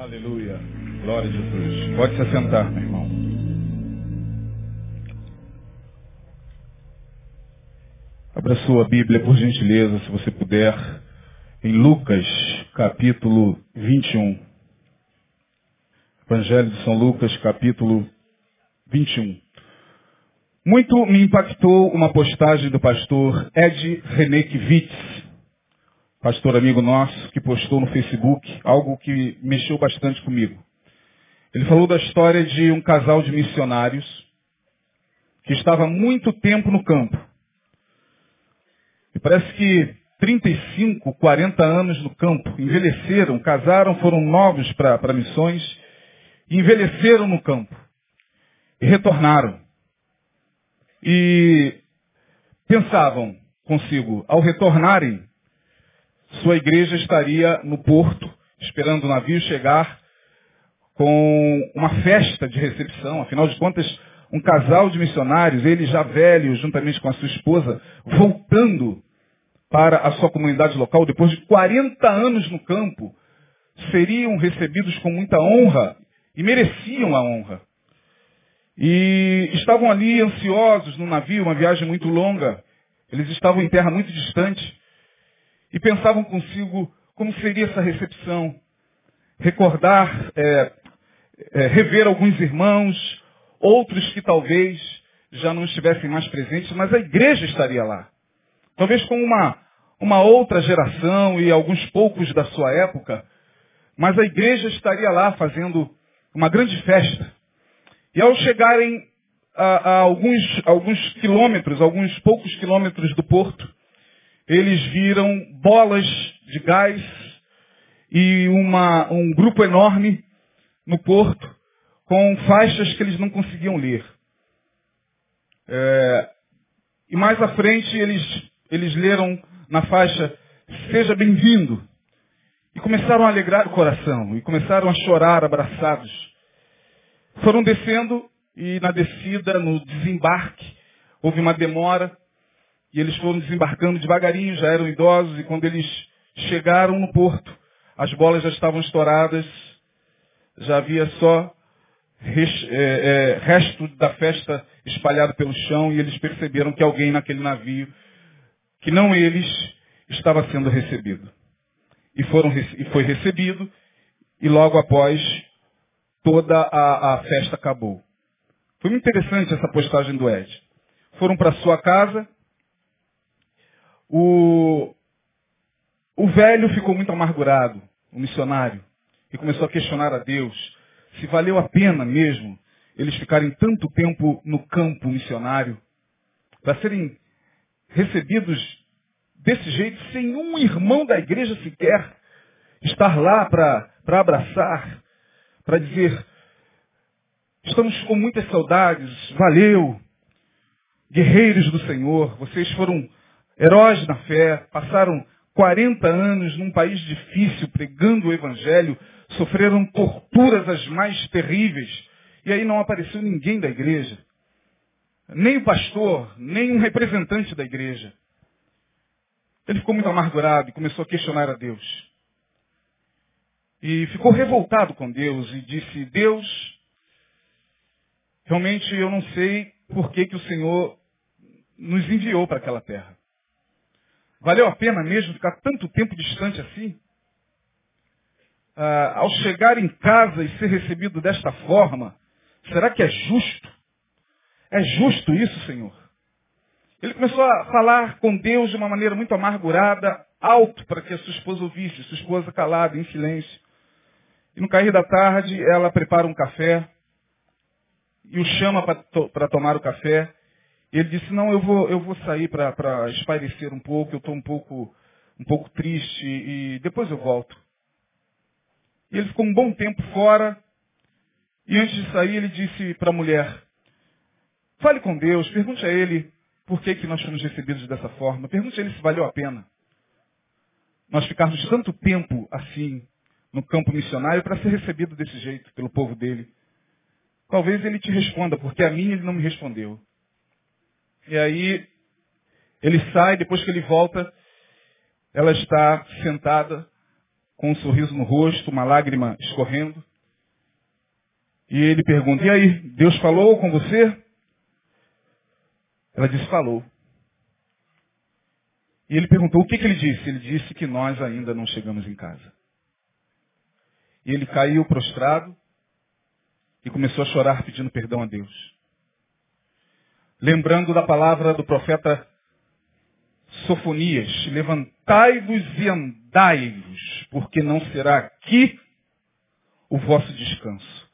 Aleluia. Glória a Jesus. Pode se assentar, meu irmão. Abra sua Bíblia, por gentileza, se você puder, em Lucas, capítulo 21. Evangelho de São Lucas, capítulo 21. Muito me impactou uma postagem do pastor Ed René Kivitz, pastor amigo nosso, que postou no Facebook algo que mexeu bastante comigo. Ele falou da história de um casal de missionários que estava muito tempo no campo. E parece que 35, 40 anos no campo, envelheceram, casaram, foram novos para missões, e envelheceram no campo. E retornaram. E pensavam consigo, ao retornarem, sua igreja estaria no porto, esperando o navio chegar, com uma festa de recepção. Afinal de contas, um casal de missionários, ele já velho, juntamente com a sua esposa, voltando para a sua comunidade local, depois de 40 anos no campo, seriam recebidos com muita honra e mereciam a honra. E estavam ali ansiosos no navio, uma viagem muito longa. Eles estavam em terra muito distante e pensavam consigo como seria essa recepção. Recordar, é, é, rever alguns irmãos, outros que talvez já não estivessem mais presentes, mas a igreja estaria lá. Talvez com uma, uma outra geração e alguns poucos da sua época, mas a igreja estaria lá fazendo uma grande festa. E ao chegarem a, a alguns, alguns quilômetros, alguns poucos quilômetros do porto, eles viram bolas de gás e uma, um grupo enorme no porto com faixas que eles não conseguiam ler. É, e mais à frente eles, eles leram na faixa Seja bem-vindo. E começaram a alegrar o coração. E começaram a chorar abraçados. Foram descendo e na descida, no desembarque, houve uma demora. E eles foram desembarcando devagarinho, já eram idosos, e quando eles chegaram no porto, as bolas já estavam estouradas, já havia só res, é, é, resto da festa espalhado pelo chão, e eles perceberam que alguém naquele navio, que não eles, estava sendo recebido. E, foram, e foi recebido, e logo após, toda a, a festa acabou. Foi muito interessante essa postagem do Ed. Foram para sua casa, o, o velho ficou muito amargurado, o missionário, e começou a questionar a Deus se valeu a pena mesmo eles ficarem tanto tempo no campo missionário para serem recebidos desse jeito, sem um irmão da igreja sequer estar lá para abraçar, para dizer, estamos com muitas saudades, valeu, guerreiros do Senhor, vocês foram heróis na fé, passaram 40 anos num país difícil pregando o evangelho, sofreram torturas as mais terríveis, e aí não apareceu ninguém da igreja. Nem o pastor, nem um representante da igreja. Ele ficou muito amargurado e começou a questionar a Deus. E ficou revoltado com Deus e disse, Deus, realmente eu não sei por que, que o Senhor nos enviou para aquela terra. Valeu a pena mesmo ficar tanto tempo distante assim? Ah, ao chegar em casa e ser recebido desta forma, será que é justo? É justo isso, Senhor? Ele começou a falar com Deus de uma maneira muito amargurada, alto, para que a sua esposa ouvisse, sua esposa calada, em silêncio. E no cair da tarde, ela prepara um café e o chama para to tomar o café. Ele disse, não, eu vou, eu vou sair para espairecer um pouco, eu estou um pouco, um pouco triste e depois eu volto. E ele ficou um bom tempo fora. E antes de sair, ele disse para a mulher, fale com Deus, pergunte a ele por que, que nós fomos recebidos dessa forma. Pergunte a ele se valeu a pena. Nós ficarmos tanto tempo assim no campo missionário para ser recebido desse jeito pelo povo dele. Talvez ele te responda, porque a mim ele não me respondeu. E aí ele sai, depois que ele volta, ela está sentada com um sorriso no rosto, uma lágrima escorrendo. E ele pergunta, e aí, Deus falou com você? Ela disse, falou. E ele perguntou, o que, que ele disse? Ele disse que nós ainda não chegamos em casa. E ele caiu prostrado e começou a chorar pedindo perdão a Deus. Lembrando da palavra do profeta Sofonias, levantai-vos e andai-vos, porque não será aqui o vosso descanso,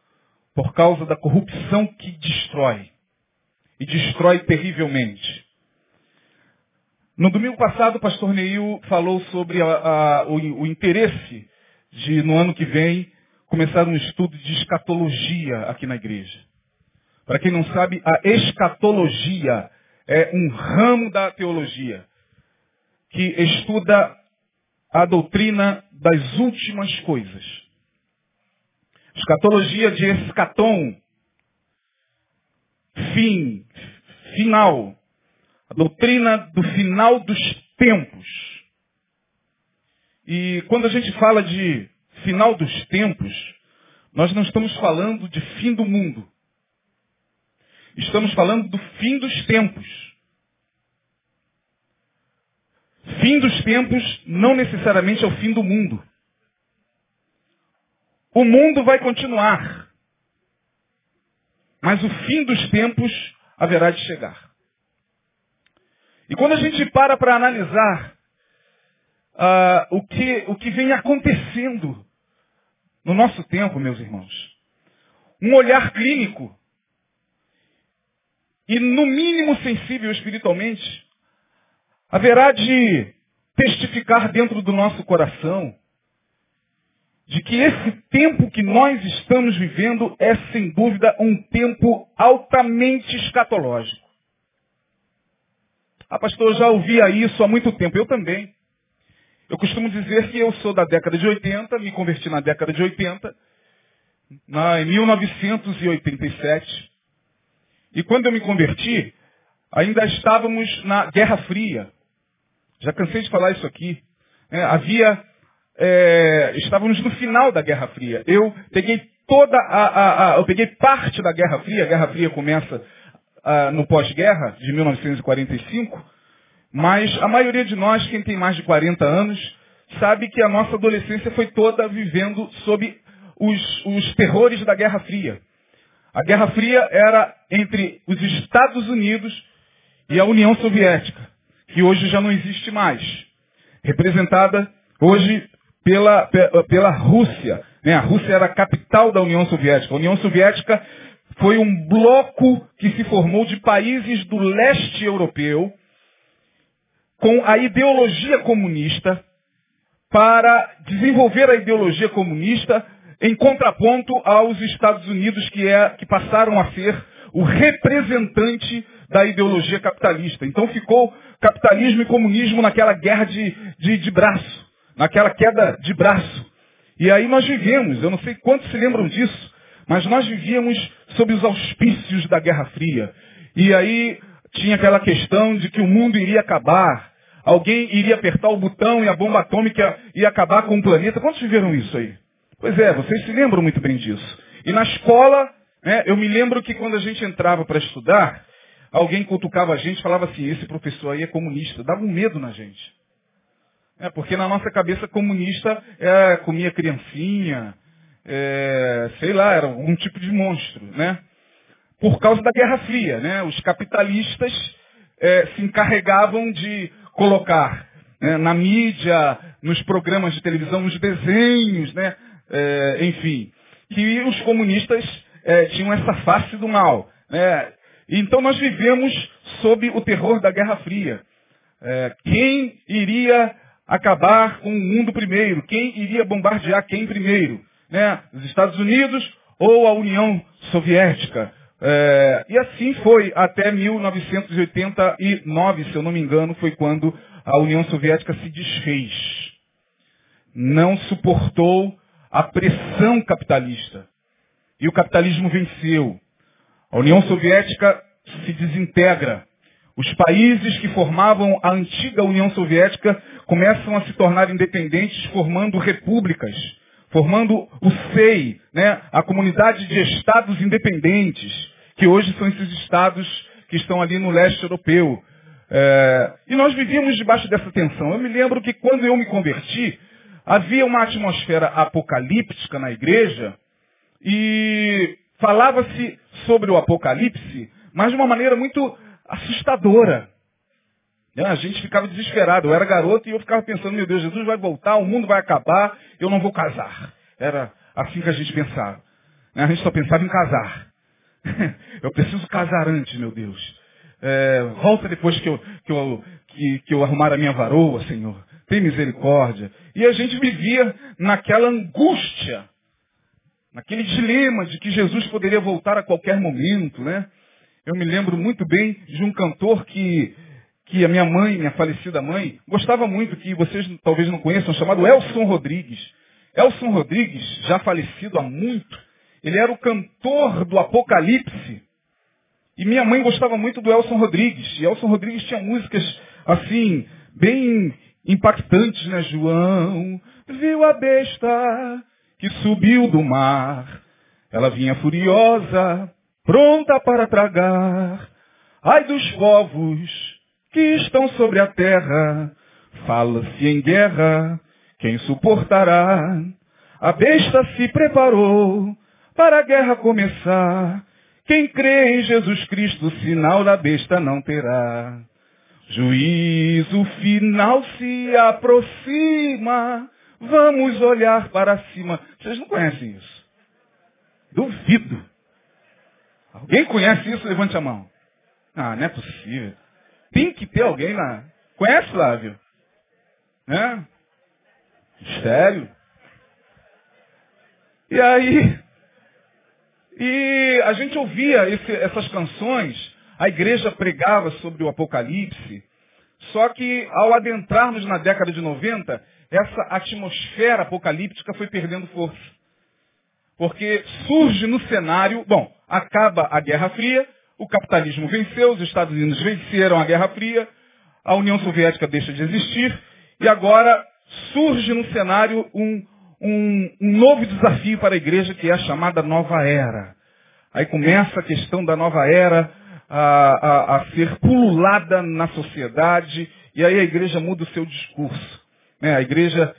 por causa da corrupção que destrói, e destrói terrivelmente. No domingo passado, o pastor Neil falou sobre a, a, o, o interesse de, no ano que vem, começar um estudo de escatologia aqui na igreja. Para quem não sabe, a escatologia é um ramo da teologia que estuda a doutrina das últimas coisas. Escatologia de escatom, fim, final. A doutrina do final dos tempos. E quando a gente fala de final dos tempos, nós não estamos falando de fim do mundo. Estamos falando do fim dos tempos. Fim dos tempos não necessariamente é o fim do mundo. O mundo vai continuar. Mas o fim dos tempos haverá de chegar. E quando a gente para para analisar uh, o, que, o que vem acontecendo no nosso tempo, meus irmãos, um olhar clínico e no mínimo sensível espiritualmente, haverá de testificar dentro do nosso coração de que esse tempo que nós estamos vivendo é, sem dúvida, um tempo altamente escatológico. Ah, pastor, eu já ouvia isso há muito tempo. Eu também. Eu costumo dizer que eu sou da década de 80, me converti na década de 80, na, em 1987. E quando eu me converti, ainda estávamos na Guerra Fria. Já cansei de falar isso aqui. É, havia, é, estávamos no final da Guerra Fria. Eu peguei toda a, a, a, eu peguei parte da Guerra Fria. A Guerra Fria começa a, no pós-guerra de 1945. Mas a maioria de nós, quem tem mais de 40 anos, sabe que a nossa adolescência foi toda vivendo sob os, os terrores da Guerra Fria. A Guerra Fria era entre os Estados Unidos e a União Soviética que hoje já não existe mais. Representada hoje pela, pela Rússia. Né? A Rússia era a capital da União Soviética. A União Soviética foi um bloco que se formou de países do leste europeu com a ideologia comunista para desenvolver a ideologia comunista em contraponto aos Estados Unidos que, é, que passaram a ser o representante da ideologia capitalista. Então ficou capitalismo e comunismo naquela guerra de, de, de braço, naquela queda de braço. E aí nós vivemos, eu não sei quantos se lembram disso, mas nós vivíamos sob os auspícios da Guerra Fria. E aí tinha aquela questão de que o mundo iria acabar. Alguém iria apertar o botão e a bomba atômica ia acabar com o planeta. Quantos viveram isso aí? Pois é, vocês se lembram muito bem disso. E na escola, né, eu me lembro que quando a gente entrava para estudar, alguém cutucava a gente falava assim, esse professor aí é comunista. Dava um medo na gente. É, porque na nossa cabeça comunista é, comia criancinha, é, sei lá, era um tipo de monstro, né? Por causa da Guerra Fria, né? Os capitalistas é, se encarregavam de colocar né, na mídia, nos programas de televisão, nos desenhos, né? É, enfim, que os comunistas é, tinham essa face do mal. Né? Então nós vivemos sob o terror da Guerra Fria. É, quem iria acabar com o mundo primeiro? Quem iria bombardear quem primeiro? Né? Os Estados Unidos ou a União Soviética? É, e assim foi até 1989, se eu não me engano, foi quando a União Soviética se desfez. Não suportou a pressão capitalista. E o capitalismo venceu. A União Soviética se desintegra. Os países que formavam a antiga União Soviética começam a se tornar independentes, formando repúblicas, formando o SEI, né, a comunidade de estados independentes, que hoje são esses estados que estão ali no leste europeu. É, e nós vivíamos debaixo dessa tensão. Eu me lembro que quando eu me converti, havia uma atmosfera apocalíptica na igreja e falava-se sobre o apocalipse, mas de uma maneira muito assustadora. Né, a gente ficava desesperado. Eu era garoto e eu ficava pensando, meu Deus, Jesus vai voltar, o mundo vai acabar, eu não vou casar. Era assim que a gente pensava. Né, a gente só pensava em casar. Eu preciso casar antes, meu Deus. É, volta depois que eu, que, eu, que, que eu arrumar a minha varoa, Senhor. Tem misericórdia. E a gente vivia naquela angústia, naquele dilema de que Jesus poderia voltar a qualquer momento, né? Eu me lembro muito bem de um cantor que, que a minha mãe, minha falecida mãe, gostava muito, que vocês talvez não conheçam, chamado Elson Rodrigues. Elson Rodrigues, já falecido há muito, ele era o cantor do Apocalipse. E minha mãe gostava muito do Elson Rodrigues. E Elson Rodrigues tinha músicas, assim, bem impactantes, né? João viu a besta que subiu do mar. Ela vinha furiosa, pronta para tragar. Ai dos povos que estão sobre a terra, fala-se em guerra, quem suportará? A besta se preparou para a guerra começar. Quem crê em Jesus Cristo, sinal da besta não terá. Juízo final se aproxima. Vamos olhar para cima. Vocês não conhecem isso? Duvido. Alguém conhece isso? Levante a mão. Ah, não é possível. Tem que ter alguém lá. Conhece, Flávio? Né? Sério? E aí, e a gente ouvia esse, essas canções, a igreja pregava sobre o Apocalipse, só que ao adentrarmos na década de 90, essa atmosfera apocalíptica foi perdendo força. Porque surge no cenário, bom, acaba a Guerra Fria, o capitalismo venceu, os Estados Unidos venceram a Guerra Fria, a União Soviética deixa de existir, e agora surge no cenário um, um, um novo desafio para a igreja, que é a chamada nova era. Aí começa a questão da nova era a, a, a ser pululada na sociedade, e aí a igreja muda o seu discurso. Né? A igreja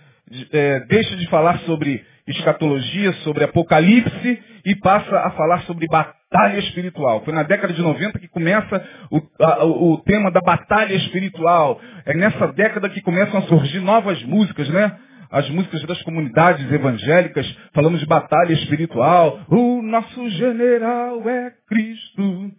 é, deixa de falar sobre escatologia, sobre apocalipse, e passa a falar sobre batalha espiritual. Foi na década de 90 que começa o, a, o tema da batalha espiritual. É nessa década que começam a surgir novas músicas, né? As músicas das comunidades evangélicas falando de batalha espiritual. O nosso general é Cristo.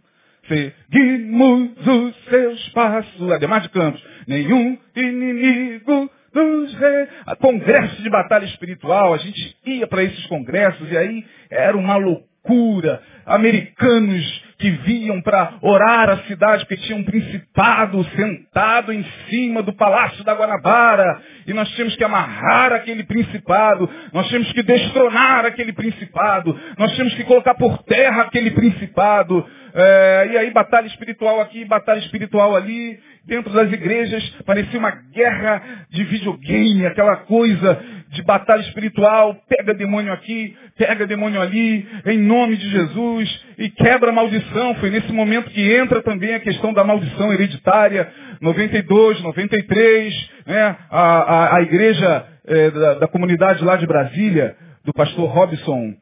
Seguimos os seus passos. Ademais de Campos. Nenhum inimigo nos re... Congresso de batalha espiritual. A gente ia para esses congressos e aí era uma loucura. Americanos que vinham para orar a cidade, porque tinha um principado sentado em cima do palácio da Guanabara, e nós tínhamos que amarrar aquele principado, nós tínhamos que destronar aquele principado, nós tínhamos que colocar por terra aquele principado, é, e aí batalha espiritual aqui, batalha espiritual ali, dentro das igrejas, parecia uma guerra de videogame, aquela coisa de batalha espiritual, pega demônio aqui, pega demônio ali, em nome de Jesus, e quebra maldição. Foi nesse momento que entra também a questão da maldição hereditária, 92, 93, né? a, a, a igreja é, da, da comunidade lá de Brasília, do pastor Robson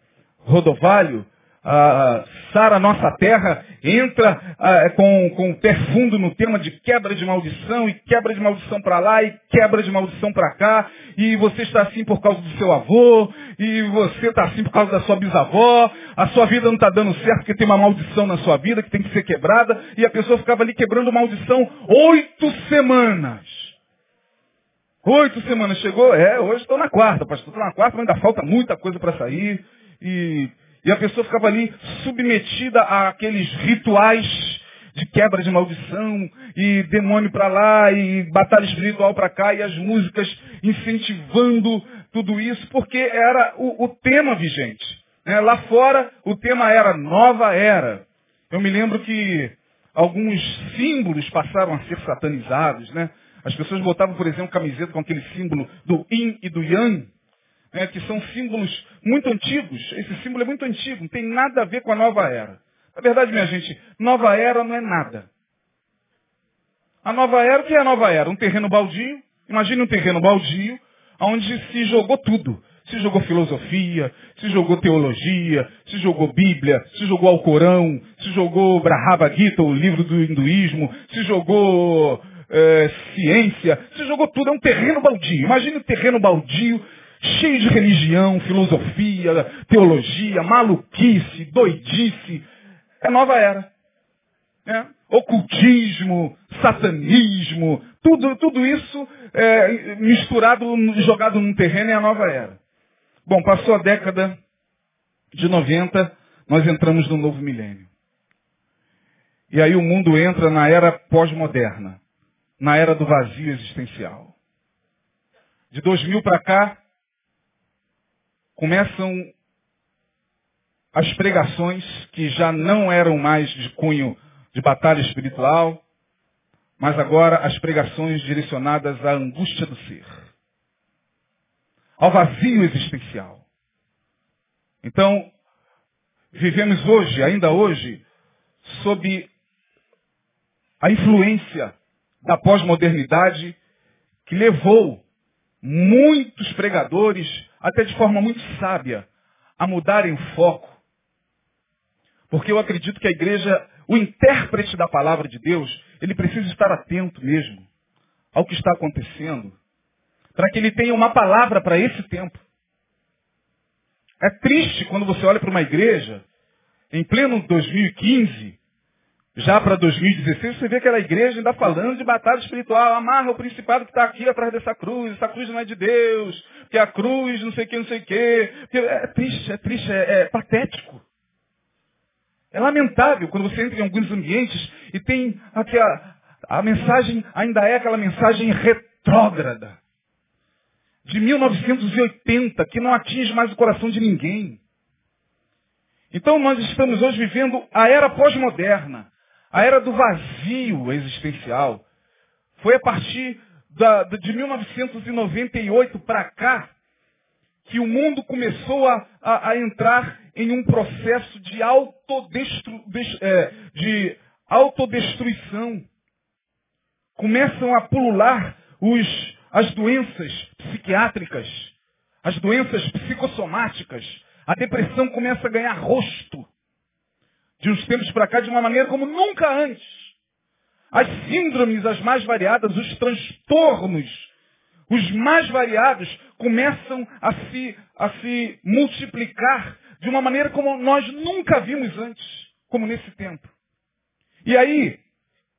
Rodovalho, a Sara Nossa Terra entra ah, com, com o pé fundo no tema de quebra de maldição, e quebra de maldição para lá, e quebra de maldição para cá, e você está assim por causa do seu avô, e você está assim por causa da sua bisavó, a sua vida não está dando certo porque tem uma maldição na sua vida que tem que ser quebrada, e a pessoa ficava ali quebrando maldição oito semanas. Oito semanas chegou, é, hoje estou na quarta, pastor, estou na quarta, mas ainda falta muita coisa para sair, e e a pessoa ficava ali submetida àqueles rituais de quebra de maldição, e demônio para lá, e batalha espiritual para cá, e as músicas incentivando tudo isso, porque era o, o tema vigente. Né? Lá fora, o tema era nova era. Eu me lembro que alguns símbolos passaram a ser satanizados, né? As pessoas botavam, por exemplo, camiseta com aquele símbolo do yin e do yang, né? que são símbolos muito antigos. Esse símbolo é muito antigo, não tem nada a ver com a nova era. Na verdade, minha gente, nova era não é nada. A nova era, o que é a nova era? Um terreno baldio. Imagine um terreno baldio, onde se jogou tudo. Se jogou filosofia, se jogou teologia, se jogou Bíblia, se jogou Alcorão, se jogou Brahava Gita, o livro do hinduísmo, se jogou é, ciência, se jogou tudo. É um terreno baldio. Imagine um terreno baldio, cheio de religião, filosofia, teologia, maluquice, doidice. É nova era. É. Ocultismo, satanismo, tudo, tudo isso é, misturado, jogado num terreno é a nova era. Bom, passou a década de 90, nós entramos no novo milênio. E aí o mundo entra na era pós-moderna, na era do vazio existencial. De 2000 para cá, começam as pregações que já não eram mais de cunho de batalha espiritual, mas agora as pregações direcionadas à angústia do ser ao vazio existencial. Então, vivemos hoje, ainda hoje, sob a influência da pós-modernidade que levou muitos pregadores, até de forma muito sábia, a mudarem o foco. Porque eu acredito que a igreja, o intérprete da palavra de Deus, ele precisa estar atento mesmo ao que está acontecendo para que ele tenha uma palavra para esse tempo. É triste quando você olha para uma igreja, em pleno 2015, já para 2016, você vê aquela igreja ainda falando de batalha espiritual. Amarra o principado que está aqui atrás dessa cruz. Essa cruz não é de Deus. Que a cruz não sei o que, não sei o que. É triste, é triste, é, é patético. É lamentável quando você entra em alguns ambientes e tem aquela, a mensagem ainda é aquela mensagem retrógrada de 1980 que não atinge mais o coração de ninguém. Então nós estamos hoje vivendo a era pós-moderna, a era do vazio existencial. Foi a partir da, de 1998 para cá que o mundo começou a, a, a, entrar em um processo de, autodestru, de, é, de autodestruição. Começam a pulular os as doenças psiquiátricas, as doenças psicossomáticas. A depressão começa a ganhar rosto de uns tempos para cá de uma maneira como nunca antes. As síndromes, as mais variadas, os transtornos, os mais variados, começam a se, a se multiplicar de uma maneira como nós nunca vimos antes, como nesse tempo. E aí,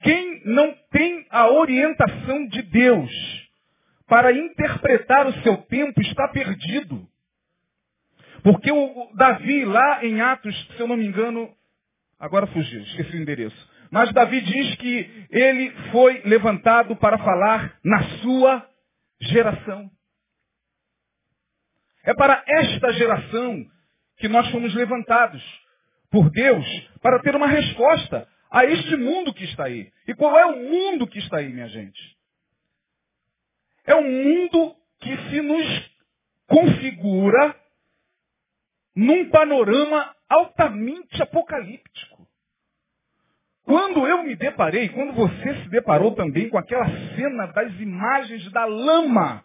quem não tem a orientação de Deus, para interpretar o seu tempo está perdido. Porque o Davi, lá em Atos, se eu não me engano, agora fugiu, esqueci o endereço. Mas Davi diz que ele foi levantado para falar na sua geração. É para esta geração que nós fomos levantados por Deus para ter uma resposta a este mundo que está aí. E qual é o mundo que está aí, minha gente? É um mundo que se nos configura num panorama altamente apocalíptico. Quando eu me deparei, quando você se deparou também com aquela cena das imagens da lama,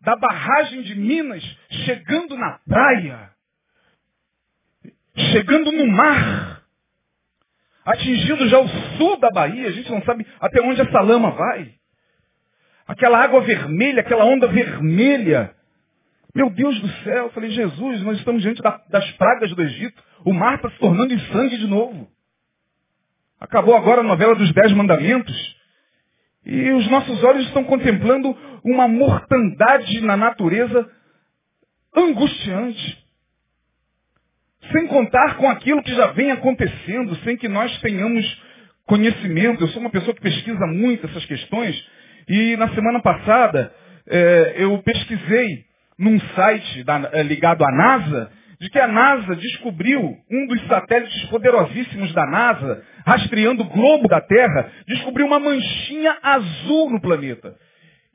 da barragem de Minas chegando na praia, chegando no mar, atingindo já o sul da Bahia, a gente não sabe até onde essa lama vai. Aquela água vermelha, aquela onda vermelha. Meu Deus do céu, eu falei, Jesus, nós estamos diante da, das pragas do Egito. O mar está se tornando em sangue de novo. Acabou agora a novela dos Dez Mandamentos. E os nossos olhos estão contemplando uma mortandade na natureza angustiante. Sem contar com aquilo que já vem acontecendo, sem que nós tenhamos conhecimento. Eu sou uma pessoa que pesquisa muito essas questões e na semana passada, é, eu pesquisei num site da, é, ligado à NASA, de que a NASA descobriu, um dos satélites poderosíssimos da NASA, rastreando o globo da Terra, descobriu uma manchinha azul no planeta.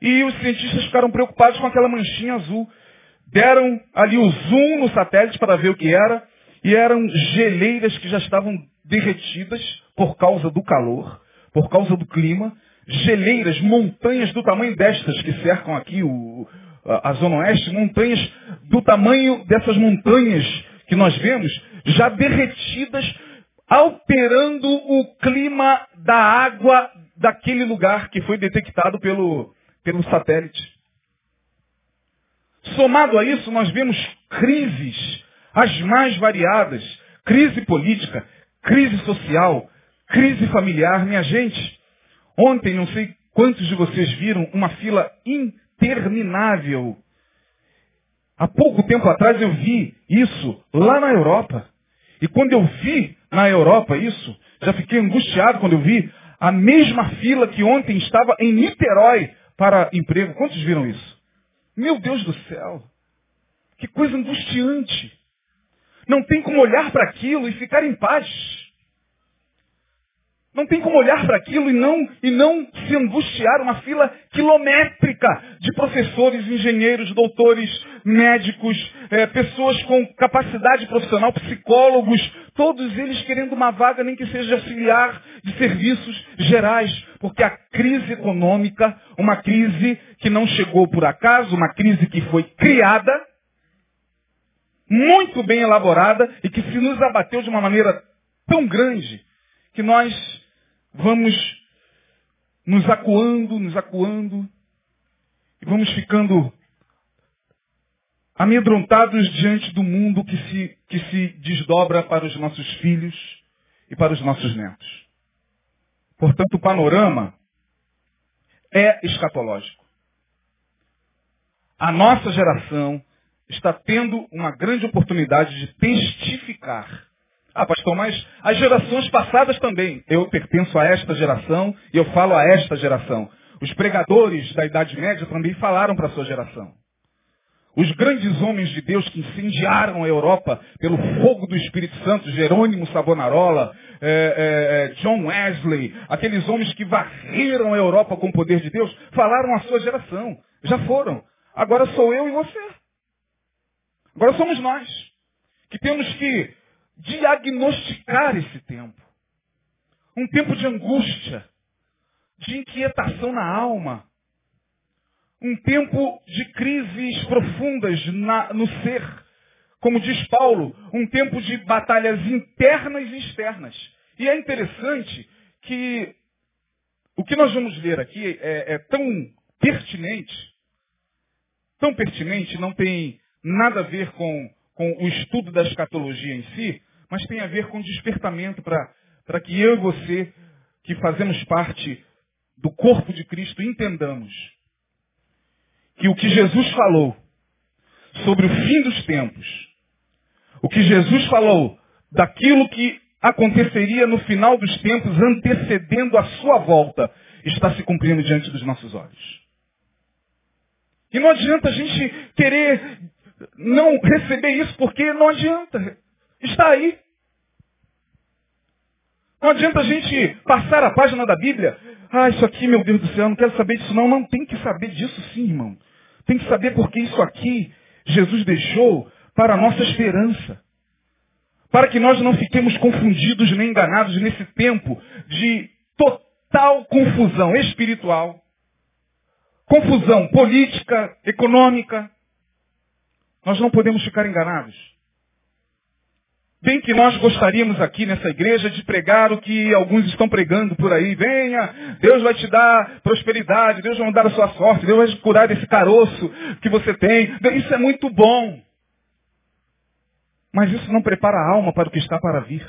E os cientistas ficaram preocupados com aquela manchinha azul. Deram ali o zoom no satélite para ver o que era, e eram geleiras que já estavam derretidas por causa do calor, por causa do clima, geleiras, montanhas do tamanho destas que cercam aqui o, a, Zona Oeste, montanhas do tamanho dessas montanhas que nós vemos, já derretidas, alterando o clima da água daquele lugar que foi detectado pelo, pelo satélite. Somado a isso, nós vemos crises, as mais variadas, crise política, crise social, crise familiar. Minha gente, ontem não sei quantos de vocês viram uma fila interminável. Há pouco tempo atrás eu vi isso lá na Europa. E quando eu vi na Europa isso, já fiquei angustiado quando eu vi a mesma fila que ontem estava em Niterói para emprego. Quantos viram isso? Meu Deus do céu! Que coisa angustiante! Não tem como olhar para aquilo e ficar em paz. Não tem como olhar para aquilo e não, e não se angustiar uma fila quilométrica de professores, engenheiros, doutores, médicos, é, pessoas com capacidade profissional, psicólogos, todos eles querendo uma vaga, nem que seja auxiliar de serviços gerais. Porque a crise econômica, uma crise que não chegou por acaso, uma crise que foi criada, muito bem elaborada e que se nos abateu de uma maneira tão grande que nós vamos nos acuando, nos acuando, e vamos ficando amedrontados diante do mundo que se, que se desdobra para os nossos filhos e para os nossos netos. Portanto, o panorama é escatológico. A nossa geração está tendo uma grande oportunidade de testificar ah, pastor, mas as gerações passadas também. Eu pertenço a esta geração e eu falo a esta geração. Os pregadores da Idade Média também falaram para a sua geração. Os grandes homens de Deus que incendiaram a Europa pelo fogo do Espírito Santo, Jerônimo Savonarola, é, é, John Wesley, aqueles homens que varreram a Europa com o poder de Deus, falaram à sua geração. Já foram. Agora sou eu e você. Agora somos nós. Que temos que diagnosticar esse tempo. Um tempo de angústia, de inquietação na alma. Um tempo de crises profundas na, no ser. Como diz Paulo, um tempo de batalhas internas e externas. E é interessante que o que nós vamos ler aqui é, é tão pertinente, tão pertinente, não tem nada a ver com, com o estudo da escatologia em si, mas tem a ver com despertamento para que eu e você, que fazemos parte do corpo de Cristo, entendamos que o que Jesus falou sobre o fim dos tempos, o que Jesus falou daquilo que aconteceria no final dos tempos, antecedendo a sua volta, está se cumprindo diante dos nossos olhos. E não adianta a gente querer não receber isso, porque não adianta. Está aí. Não adianta a gente passar a página da Bíblia. Ah, isso aqui, meu Deus do céu, não quero saber disso não. Não, tem que saber disso sim, irmão. Tem que saber porque isso aqui Jesus deixou para a nossa esperança. Para que nós não fiquemos confundidos nem enganados nesse tempo de total confusão espiritual, confusão política, econômica. Nós não podemos ficar enganados. Bem que nós gostaríamos aqui nessa igreja de pregar o que alguns estão pregando por aí. Venha, Deus vai te dar prosperidade, Deus vai mudar a sua sorte, Deus vai te curar desse caroço que você tem. Isso é muito bom. Mas isso não prepara a alma para o que está para vir.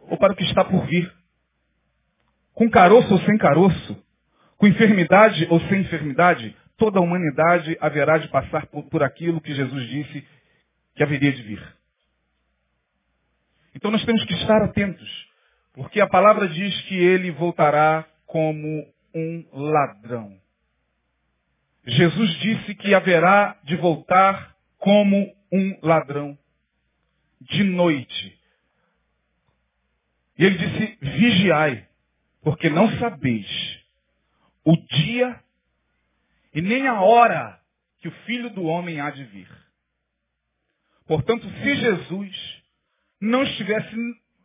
Ou para o que está por vir. Com caroço ou sem caroço, com enfermidade ou sem enfermidade, toda a humanidade haverá de passar por, por aquilo que Jesus disse que haveria de vir. Então nós temos que estar atentos, porque a palavra diz que ele voltará como um ladrão. Jesus disse que haverá de voltar como um ladrão de noite. E ele disse, vigiai, porque não sabeis o dia e nem a hora que o Filho do Homem há de vir. Portanto, se Jesus não estivesse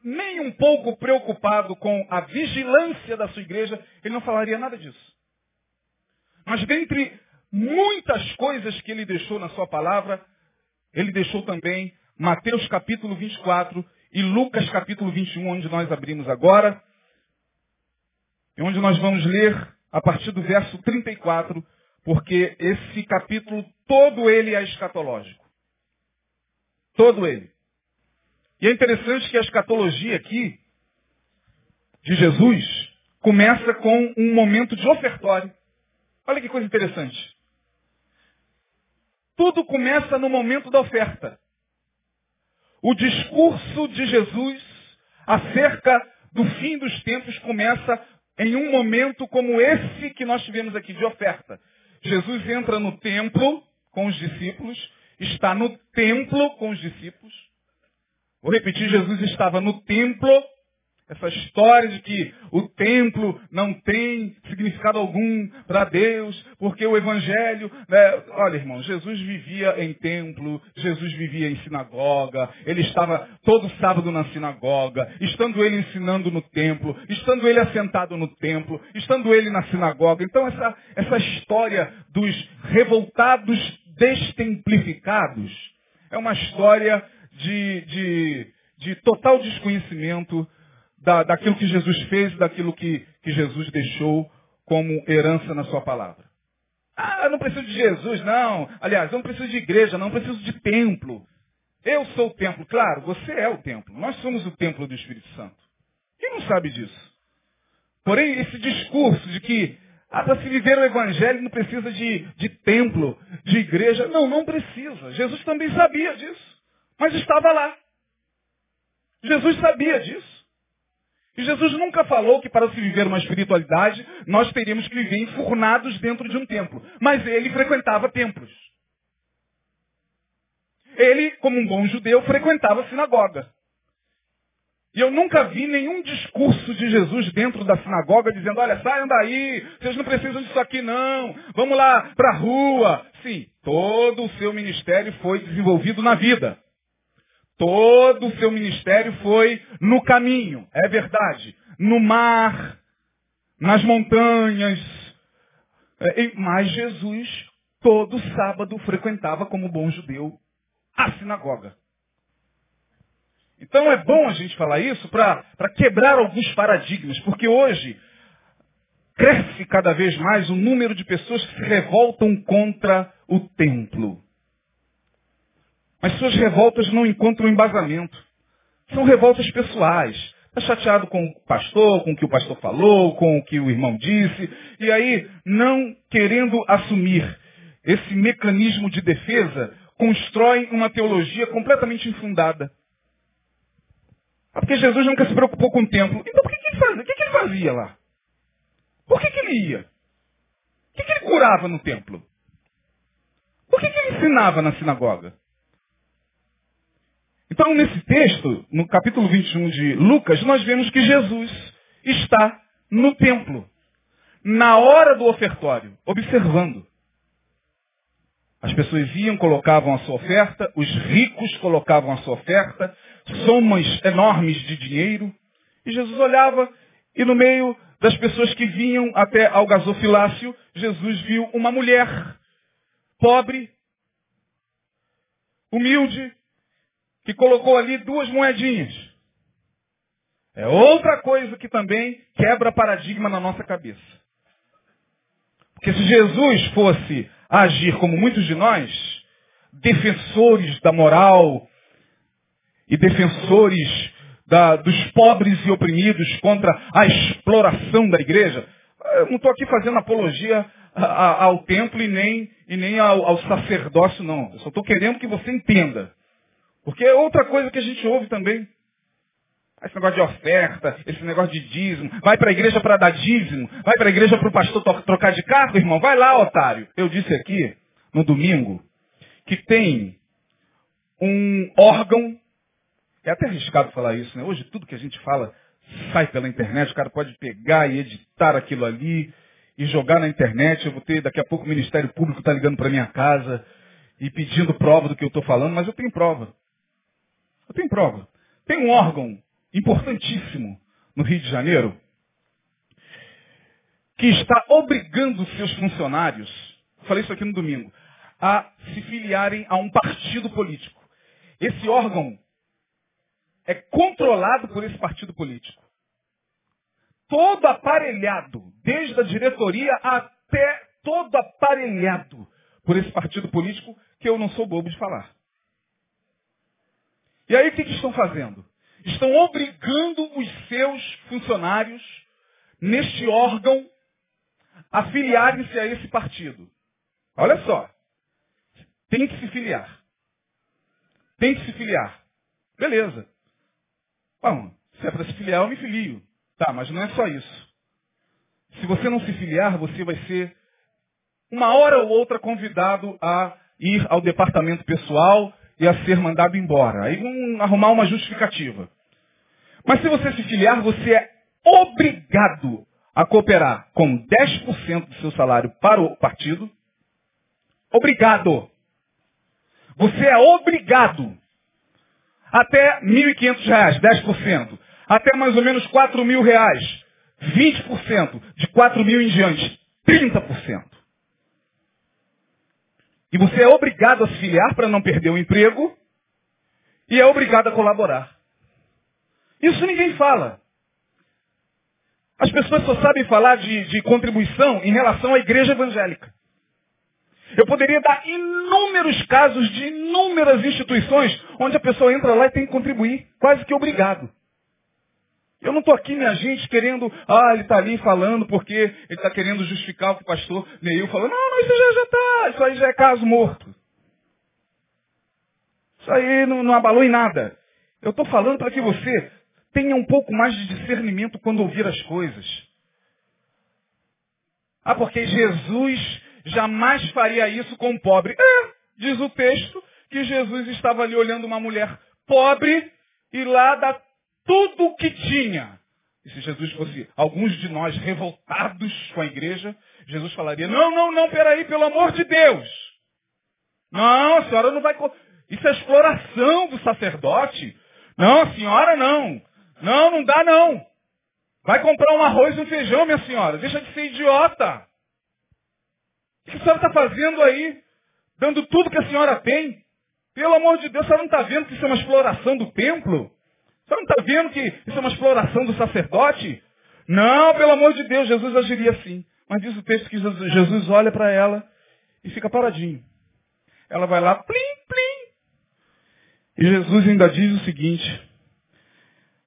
nem um pouco preocupado com a vigilância da sua igreja, ele não falaria nada disso. Mas dentre muitas coisas que ele deixou na sua palavra, ele deixou também Mateus capítulo 24 e Lucas capítulo 21, onde nós abrimos agora, e onde nós vamos ler a partir do verso 34, porque esse capítulo todo ele é escatológico. Todo ele. E é interessante que a escatologia aqui de Jesus começa com um momento de ofertório. Olha que coisa interessante. Tudo começa no momento da oferta. O discurso de Jesus acerca do fim dos tempos começa em um momento como esse que nós tivemos aqui de oferta. Jesus entra no templo com os discípulos, está no templo com os discípulos. Vou repetir, Jesus estava no templo essa história de que o templo não tem significado algum para Deus, porque o Evangelho. Né? Olha, irmão, Jesus vivia em templo, Jesus vivia em sinagoga, ele estava todo sábado na sinagoga, estando ele ensinando no templo, estando ele assentado no templo, estando ele na sinagoga. Então, essa, essa história dos revoltados destemplificados é uma história de, de, de total desconhecimento da, daquilo que Jesus fez, daquilo que, que Jesus deixou como herança na sua palavra. Ah, eu não preciso de Jesus, não. Aliás, eu não preciso de igreja, não, eu preciso de templo. Eu sou o templo. Claro, você é o templo. Nós somos o templo do Espírito Santo. Quem não sabe disso? Porém, esse discurso de que ah, para se viver o Evangelho não precisa de, de templo, de igreja. Não, não precisa. Jesus também sabia disso. Mas estava lá. Jesus sabia disso. E Jesus nunca falou que para se viver uma espiritualidade, nós teríamos que viver enfurnados dentro de um templo. Mas ele frequentava templos. Ele, como um bom judeu, frequentava a sinagoga. E eu nunca vi nenhum discurso de Jesus dentro da sinagoga dizendo, olha, saiam daí, vocês não precisam disso aqui não, vamos lá para a rua. Sim, todo o seu ministério foi desenvolvido na vida. Todo o seu ministério foi no caminho, é verdade. No mar, nas montanhas. É, mas Jesus, todo sábado, frequentava como bom judeu a sinagoga. Então é bom a gente falar isso para quebrar alguns paradigmas, porque hoje cresce cada vez mais o número de pessoas que se revoltam contra o templo. Mas suas revoltas não encontram embasamento. São revoltas pessoais. Está chateado com o pastor, com o que o pastor falou, com o que o irmão disse, e aí, não querendo assumir esse mecanismo de defesa, constrói uma teologia completamente infundada. Ah, porque Jesus nunca se preocupou com o templo. Então por que, que ele fazia? O que, que ele fazia lá? Por que, que ele ia? Por que, que ele curava no templo? Por que, que ele ensinava na sinagoga? Então, nesse texto, no capítulo 21 de Lucas, nós vemos que Jesus está no templo, na hora do ofertório, observando. As pessoas iam, colocavam a sua oferta, os ricos colocavam a sua oferta, somas enormes de dinheiro, e Jesus olhava e no meio das pessoas que vinham até ao gasofilácio, Jesus viu uma mulher pobre, humilde, que colocou ali duas moedinhas. É outra coisa que também quebra paradigma na nossa cabeça. Porque se Jesus fosse agir como muitos de nós, defensores da moral e defensores da, dos pobres e oprimidos contra a exploração da igreja, eu não estou aqui fazendo apologia ao templo e nem, e nem ao, ao sacerdócio, não. Eu só estou querendo que você entenda. Porque é outra coisa que a gente ouve também. Esse negócio de oferta, esse negócio de dízimo. Vai para a igreja para dar dízimo. Vai para a igreja para o pastor trocar de carro, irmão. Vai lá, otário. Eu disse aqui, no domingo, que tem um órgão, é até arriscado falar isso, né? Hoje tudo que a gente fala sai pela internet, o cara pode pegar e editar aquilo ali e jogar na internet. Eu vou ter, daqui a pouco o Ministério Público está ligando para minha casa e pedindo prova do que eu estou falando, mas eu tenho prova. Eu tenho prova. Tem um órgão importantíssimo no Rio de Janeiro que está obrigando seus funcionários, falei isso aqui no domingo, a se filiarem a um partido político. Esse órgão é controlado por esse partido político. Todo aparelhado, desde a diretoria até todo aparelhado por esse partido político, que eu não sou bobo de falar. E aí o que, que estão fazendo? Estão obrigando os seus funcionários neste órgão a filiarem-se a esse partido. Olha só. Tem que se filiar. Tem que se filiar. Beleza. Bom, se é para se filiar, eu me filio. Tá, mas não é só isso. Se você não se filiar, você vai ser uma hora ou outra convidado a ir ao departamento pessoal e a ser mandado embora. Aí vão arrumar uma justificativa. Mas se você se filiar, você é obrigado a cooperar com 10% do seu salário para o partido. Obrigado. Você é obrigado. Até R$ 1.500, 10%. Até mais ou menos R$ mil reais, 20%. De R$ mil em diante, 30%. E você é obrigado a se filiar para não perder o emprego e é obrigado a colaborar. Isso ninguém fala. As pessoas só sabem falar de, de contribuição em relação à igreja evangélica. Eu poderia dar inúmeros casos de inúmeras instituições onde a pessoa entra lá e tem que contribuir, quase que obrigado. Eu não estou aqui, minha gente, querendo, ah, ele está ali falando porque ele está querendo justificar o que o pastor Neil falou. Não, mas isso já está, isso aí já é caso morto. Isso aí não, não abalou em nada. Eu estou falando para que você tenha um pouco mais de discernimento quando ouvir as coisas. Ah, porque Jesus jamais faria isso com um pobre. É, diz o texto que Jesus estava ali olhando uma mulher pobre e lá da tudo o que tinha. E se Jesus fosse alguns de nós revoltados com a igreja, Jesus falaria, não, não, não, peraí, pelo amor de Deus. Não, a senhora não vai... Isso é exploração do sacerdote. Não, a senhora não. Não, não dá não. Vai comprar um arroz e um feijão, minha senhora. Deixa de ser idiota. O que a senhora está fazendo aí? Dando tudo que a senhora tem? Pelo amor de Deus, a senhora não está vendo que isso é uma exploração do templo? Você não está vendo que isso é uma exploração do sacerdote? Não, pelo amor de Deus, Jesus agiria assim. Mas diz o texto que Jesus olha para ela e fica paradinho. Ela vai lá, plim, plim. E Jesus ainda diz o seguinte,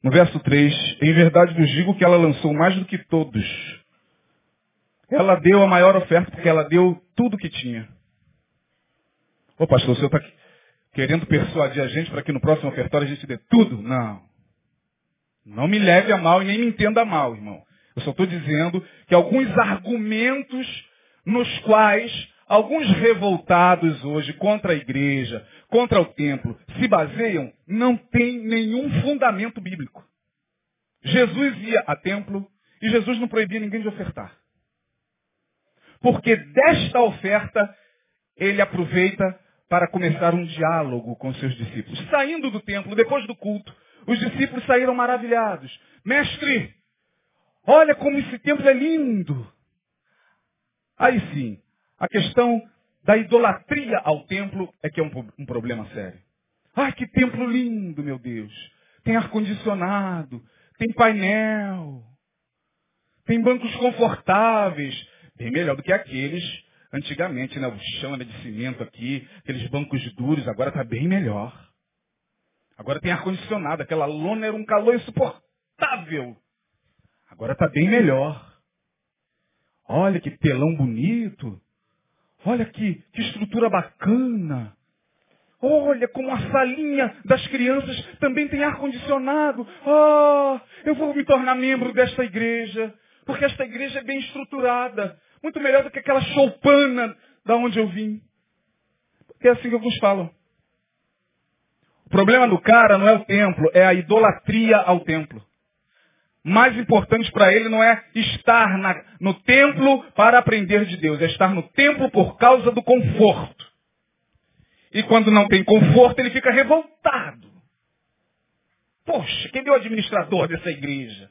no verso 3, em verdade vos digo que ela lançou mais do que todos. Ela deu a maior oferta porque ela deu tudo que tinha. Ô pastor, o senhor está querendo persuadir a gente para que no próximo ofertório a gente dê tudo? Não. Não me leve a mal e nem me entenda mal, irmão. Eu só estou dizendo que alguns argumentos nos quais alguns revoltados hoje contra a igreja, contra o templo, se baseiam, não tem nenhum fundamento bíblico. Jesus ia a templo e Jesus não proibia ninguém de ofertar. Porque desta oferta ele aproveita para começar um diálogo com seus discípulos. Saindo do templo, depois do culto, os discípulos saíram maravilhados. Mestre, olha como esse templo é lindo. Aí sim, a questão da idolatria ao templo é que é um, um problema sério. Ai, que templo lindo, meu Deus. Tem ar-condicionado, tem painel, tem bancos confortáveis, bem melhor do que aqueles antigamente, né? O chão era de cimento aqui, aqueles bancos duros, agora está bem melhor. Agora tem ar-condicionado. Aquela lona era um calor insuportável. Agora está bem melhor. Olha que telão bonito. Olha que, que estrutura bacana. Olha como a salinha das crianças também tem ar-condicionado. Ah, eu vou me tornar membro desta igreja. Porque esta igreja é bem estruturada. Muito melhor do que aquela choupana da onde eu vim. Porque é assim que alguns falam. O problema do cara não é o templo, é a idolatria ao templo. Mais importante para ele não é estar na, no templo para aprender de Deus, é estar no templo por causa do conforto. E quando não tem conforto, ele fica revoltado. Poxa, quem é o administrador dessa igreja?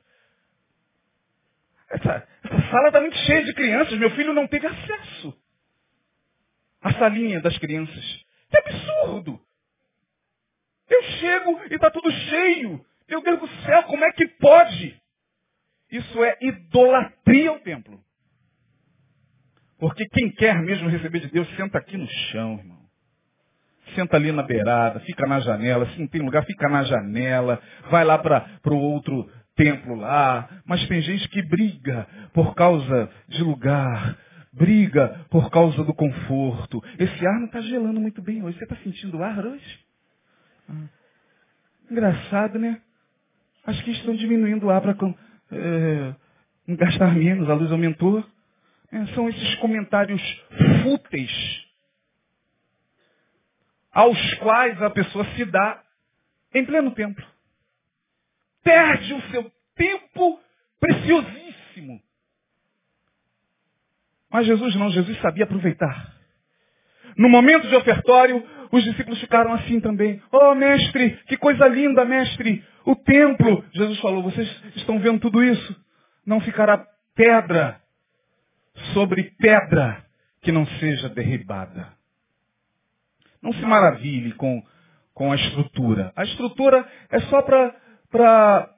Essa, essa sala está muito cheia de crianças, meu filho não teve acesso à salinha das crianças. Que absurdo! Eu chego e está tudo cheio. Meu Deus do céu, como é que pode? Isso é idolatria ao templo. Porque quem quer mesmo receber de Deus, senta aqui no chão, irmão. Senta ali na beirada, fica na janela. Se não tem lugar, fica na janela. Vai lá para o outro templo lá. Mas tem gente que briga por causa de lugar. Briga por causa do conforto. Esse ar não está gelando muito bem hoje. Você está sentindo ar hoje? Engraçado, né? Acho que estão diminuindo o ar para é, gastar menos, a luz aumentou. É, são esses comentários fúteis aos quais a pessoa se dá em pleno templo. Perde o seu tempo preciosíssimo. Mas Jesus não, Jesus sabia aproveitar. No momento de ofertório, os discípulos ficaram assim também. Oh, mestre, que coisa linda, mestre. O templo. Jesus falou, vocês estão vendo tudo isso? Não ficará pedra sobre pedra que não seja derribada. Não se maravilhe com, com a estrutura. A estrutura é só para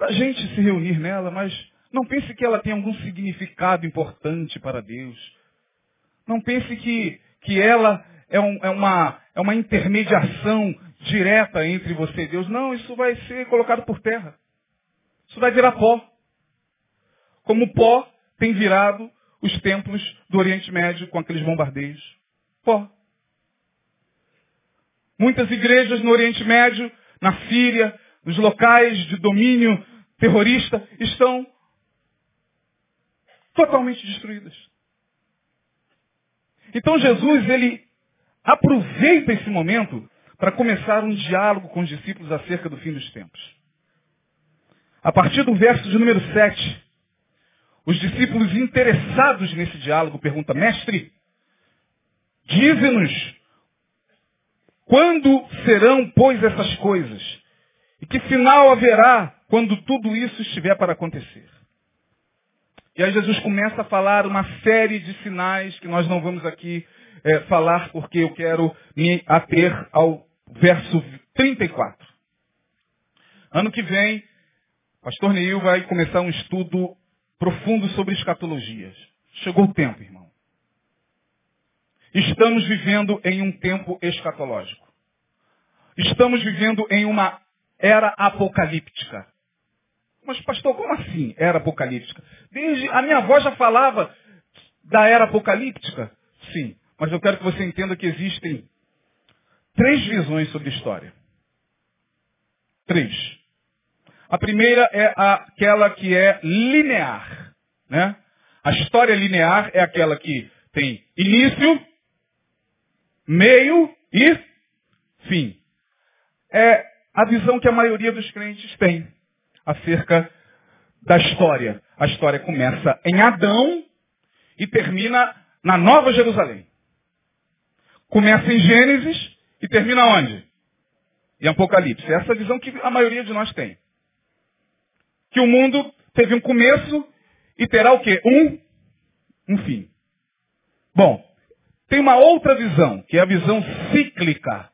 a gente se reunir nela, mas não pense que ela tem algum significado importante para Deus. Não pense que, que ela é, um, é, uma, é uma intermediação direta entre você e Deus. Não, isso vai ser colocado por terra. Isso vai virar pó. Como pó tem virado os templos do Oriente Médio com aqueles bombardeios. Pó. Muitas igrejas no Oriente Médio, na Síria, nos locais de domínio terrorista, estão totalmente destruídas. Então Jesus, ele aproveita esse momento para começar um diálogo com os discípulos acerca do fim dos tempos. A partir do verso de número 7, os discípulos interessados nesse diálogo perguntam, mestre, dize-nos quando serão, pois, essas coisas? E que sinal haverá quando tudo isso estiver para acontecer? E aí Jesus começa a falar uma série de sinais que nós não vamos aqui é, falar porque eu quero me ater ao verso 34. Ano que vem, pastor Neil vai começar um estudo profundo sobre escatologias. Chegou o tempo, irmão. Estamos vivendo em um tempo escatológico. Estamos vivendo em uma era apocalíptica. Mas, pastor, como assim era apocalíptica? Desde a minha avó já falava da era apocalíptica. Sim, mas eu quero que você entenda que existem três visões sobre a história. Três. A primeira é aquela que é linear. Né? A história linear é aquela que tem início, meio e fim. É a visão que a maioria dos crentes tem acerca da história. A história começa em Adão e termina na Nova Jerusalém. Começa em Gênesis e termina onde? Em Apocalipse. Essa é a visão que a maioria de nós tem. Que o mundo teve um começo e terá o quê? Um, um fim. Bom, tem uma outra visão, que é a visão cíclica.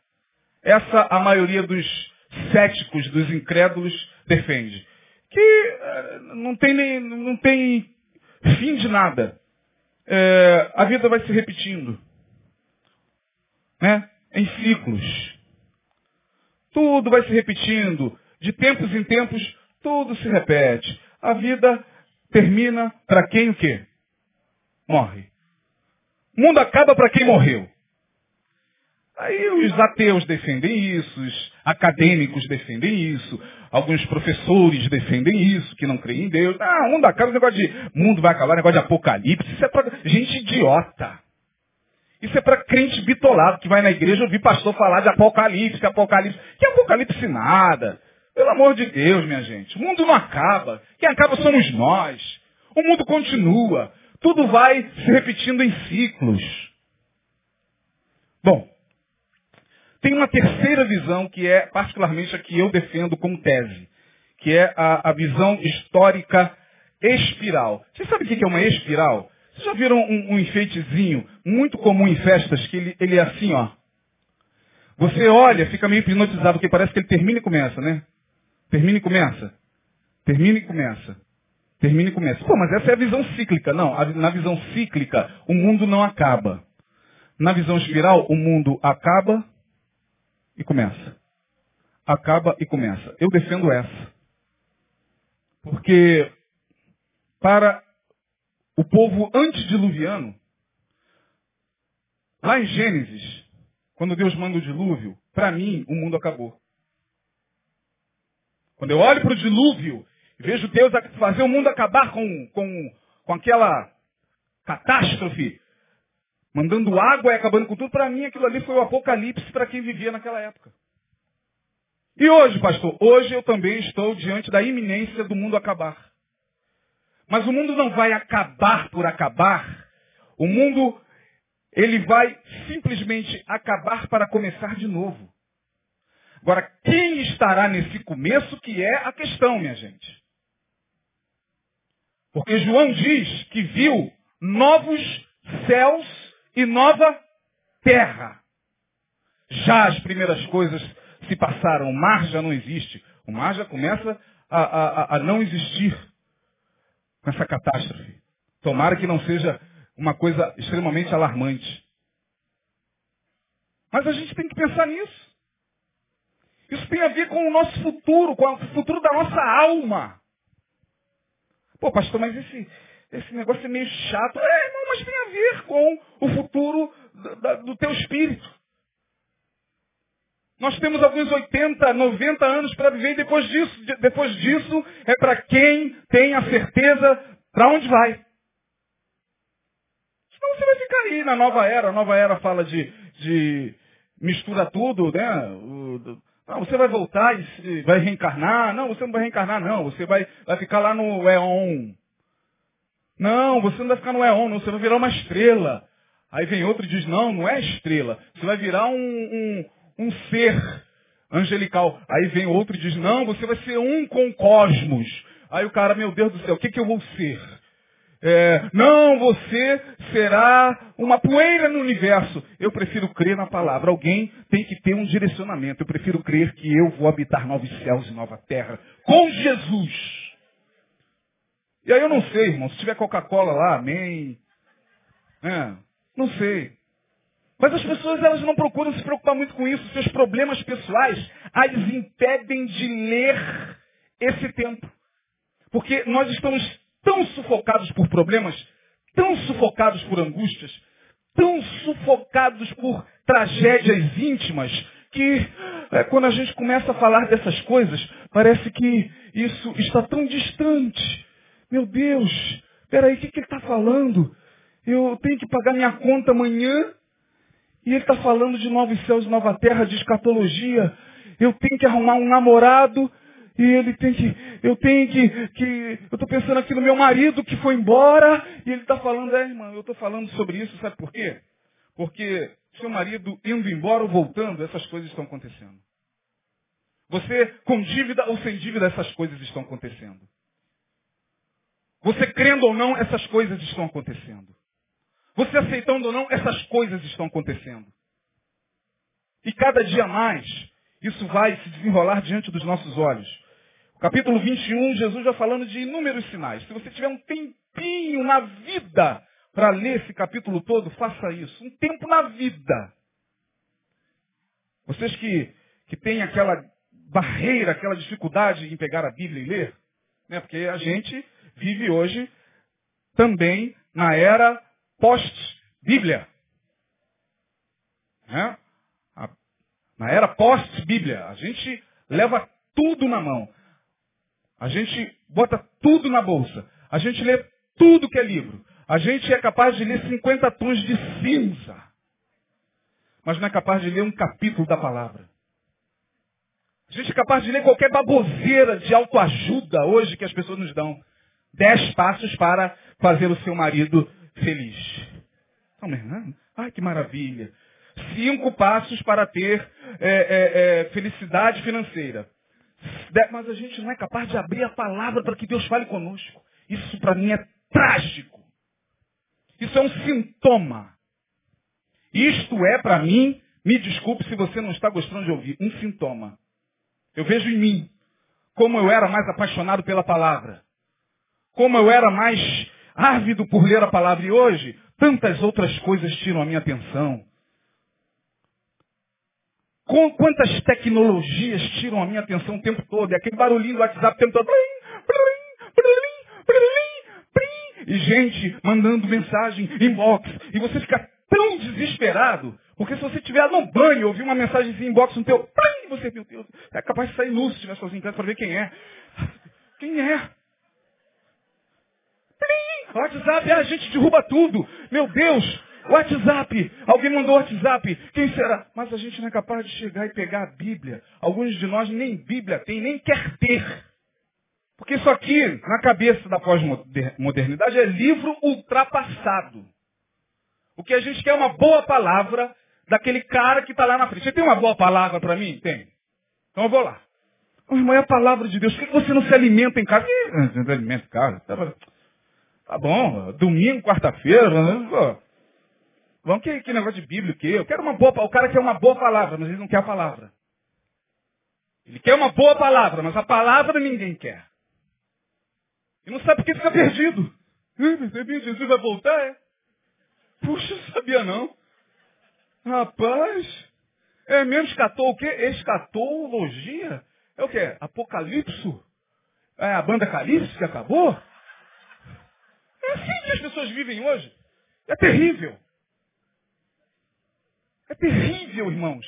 Essa a maioria dos céticos, dos incrédulos, defende. Que eh, não tem, nem, não tem fim de nada. É, a vida vai se repetindo. Né? Em ciclos. Tudo vai se repetindo. De tempos em tempos, tudo se repete. A vida termina para quem o quê? Morre. O mundo acaba para quem morreu. Aí os ateus defendem isso, os acadêmicos defendem isso, alguns professores defendem isso, que não creem em Deus. Ah, mundo acaba, negócio de mundo vai acabar, negócio de apocalipse, isso é pra gente idiota. Isso é para crente bitolado, que vai na igreja ouvir pastor falar de apocalipse, apocalipse. Que apocalipse nada. Pelo amor de Deus, minha gente. O mundo não acaba. Quem acaba somos nós. O mundo continua. Tudo vai se repetindo em ciclos. Bom, tem uma terceira visão que é particularmente a que eu defendo como tese, que é a, a visão histórica espiral. Vocês sabem o que é uma espiral? Vocês já viram um, um enfeitezinho muito comum em festas que ele, ele é assim, ó. Você olha, fica meio hipnotizado, porque parece que ele termina e começa, né? Termina e começa. Termina e começa. Termina e começa. Pô, mas essa é a visão cíclica. Não, a, na visão cíclica, o mundo não acaba. Na visão espiral, o mundo acaba e começa. Acaba e começa. Eu defendo essa. Porque para o povo antediluviano, lá em Gênesis, quando Deus manda o dilúvio, para mim o mundo acabou. Quando eu olho para o dilúvio e vejo Deus fazer o mundo acabar com, com, com aquela catástrofe, mandando água e acabando com tudo, para mim aquilo ali foi o apocalipse para quem vivia naquela época. E hoje, pastor, hoje eu também estou diante da iminência do mundo acabar. Mas o mundo não vai acabar por acabar. O mundo, ele vai simplesmente acabar para começar de novo. Agora, quem estará nesse começo que é a questão, minha gente? Porque João diz que viu novos céus e nova terra. Já as primeiras coisas se passaram, o mar já não existe. O mar já começa a, a, a não existir com essa catástrofe. Tomara que não seja uma coisa extremamente alarmante. Mas a gente tem que pensar nisso. Isso tem a ver com o nosso futuro, com o futuro da nossa alma. Pô, pastor, mas esse, esse negócio é meio chato. É, não, mas tem a ver com o futuro do, do teu espírito. Nós temos alguns 80, 90 anos para viver e depois disso, depois disso é para quem tem a certeza para onde vai. Senão você vai ficar aí na nova era. A nova era fala de, de mistura tudo, né? Não, você vai voltar e vai reencarnar. Não, você não vai reencarnar, não. Você vai, vai ficar lá no Eon. Não, você não vai ficar no Eon, não. Você vai virar uma estrela. Aí vem outro e diz, não, não é estrela. Você vai virar um, um, um ser angelical. Aí vem outro e diz, não, você vai ser um com o cosmos. Aí o cara, meu Deus do céu, o que, que eu vou ser? É, não, você será uma poeira no universo. Eu prefiro crer na palavra. Alguém tem que ter um direcionamento. Eu prefiro crer que eu vou habitar novos céus e nova terra com Jesus. E aí eu não sei, irmão. Se tiver Coca-Cola lá, amém. É, não sei. Mas as pessoas elas não procuram se preocupar muito com isso. Seus problemas pessoais as impedem de ler esse tempo. Porque nós estamos tão sufocados por problemas, tão sufocados por angústias, tão sufocados por tragédias íntimas, que é, quando a gente começa a falar dessas coisas, parece que isso está tão distante. Meu Deus, peraí, o que, que ele está falando? Eu tenho que pagar minha conta amanhã e ele está falando de novos céus e nova terra, de escatologia. Eu tenho que arrumar um namorado e ele tem que, eu tenho que, que eu estou pensando aqui no meu marido que foi embora, e ele está falando, é irmão, eu estou falando sobre isso, sabe por quê? Porque seu marido indo embora ou voltando, essas coisas estão acontecendo. Você com dívida ou sem dívida, essas coisas estão acontecendo. Você crendo ou não, essas coisas estão acontecendo. Você aceitando ou não, essas coisas estão acontecendo. E cada dia mais, isso vai se desenrolar diante dos nossos olhos. Capítulo 21, Jesus já falando de inúmeros sinais. Se você tiver um tempinho na vida para ler esse capítulo todo, faça isso. Um tempo na vida. Vocês que, que têm aquela barreira, aquela dificuldade em pegar a Bíblia e ler, né? porque a gente vive hoje também na era pós-Bíblia. Né? Na era pós-Bíblia. A gente leva tudo na mão. A gente bota tudo na bolsa. A gente lê tudo que é livro. A gente é capaz de ler 50 tons de cinza. mas não é capaz de ler um capítulo da palavra. A gente é capaz de ler qualquer baboseira de autoajuda hoje que as pessoas nos dão. Dez passos para fazer o seu marido feliz. Estão me Ai, que maravilha. Cinco passos para ter é, é, é, felicidade financeira. Mas a gente não é capaz de abrir a palavra para que Deus fale conosco. Isso para mim é trágico. Isso é um sintoma. Isto é para mim, me desculpe se você não está gostando de ouvir, um sintoma. Eu vejo em mim como eu era mais apaixonado pela palavra. Como eu era mais ávido por ler a palavra. E hoje, tantas outras coisas tiram a minha atenção. Com quantas tecnologias tiram a minha atenção o tempo todo? E aquele barulhinho do WhatsApp o tempo todo. E gente mandando mensagem, inbox. E você fica tão desesperado. Porque se você estiver no banho e ouvir uma mensagem em inbox no teu, você, meu Deus, é capaz de sair nu se estiver sozinho em casa para ver quem é. Quem é? WhatsApp, a gente derruba tudo. Meu Deus, WhatsApp. Alguém mandou WhatsApp. Quem será? Mas a gente não é capaz de chegar e pegar a Bíblia. Alguns de nós nem Bíblia tem, nem quer ter. Porque isso aqui, na cabeça da pós-modernidade, é livro ultrapassado. O que a gente quer é uma boa palavra daquele cara que está lá na frente. Você tem uma boa palavra para mim? Tem. Então eu vou lá. Oh, irmão, é a palavra de Deus. Por que você não se alimenta em casa? Não alimenta em casa. Tá, tá bom, domingo, quarta-feira, né? Vamos que, que negócio de Bíblia, o quê? Eu quero uma boa O cara quer uma boa palavra, mas ele não quer a palavra. Ele quer uma boa palavra, mas a palavra ninguém quer. E não sabe por que fica perdido. Percebi, Jesus vai voltar, é? Puxa, não sabia não. Rapaz, é mesmo escatou o quê? Escatologia? É o quê? Apocalipso? É a banda Calipso que acabou? As pessoas vivem hoje. É terrível. É terrível, irmãos.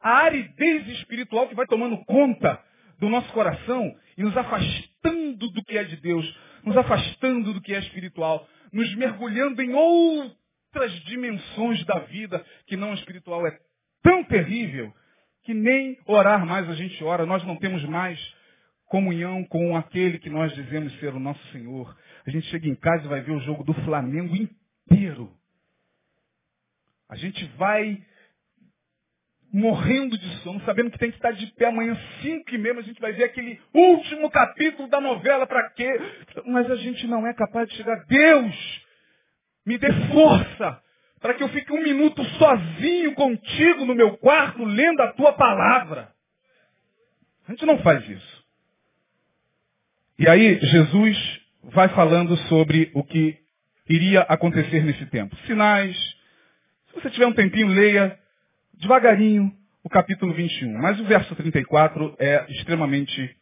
A aridez espiritual que vai tomando conta do nosso coração e nos afastando do que é de Deus, nos afastando do que é espiritual, nos mergulhando em outras dimensões da vida que não espiritual. É tão terrível que nem orar mais a gente ora, nós não temos mais comunhão com aquele que nós dizemos ser o nosso Senhor. A gente chega em casa e vai ver o jogo do Flamengo inteiro. A gente vai morrendo de sono, sabendo que tem que estar de pé amanhã, cinco e meia, a gente vai ver aquele último capítulo da novela, para quê? Mas a gente não é capaz de chegar. Deus, me dê força para que eu fique um minuto sozinho contigo no meu quarto, lendo a tua palavra. A gente não faz isso. E aí, Jesus vai falando sobre o que iria acontecer nesse tempo. Sinais. Se você tiver um tempinho, leia devagarinho o capítulo 21. Mas o verso 34 é extremamente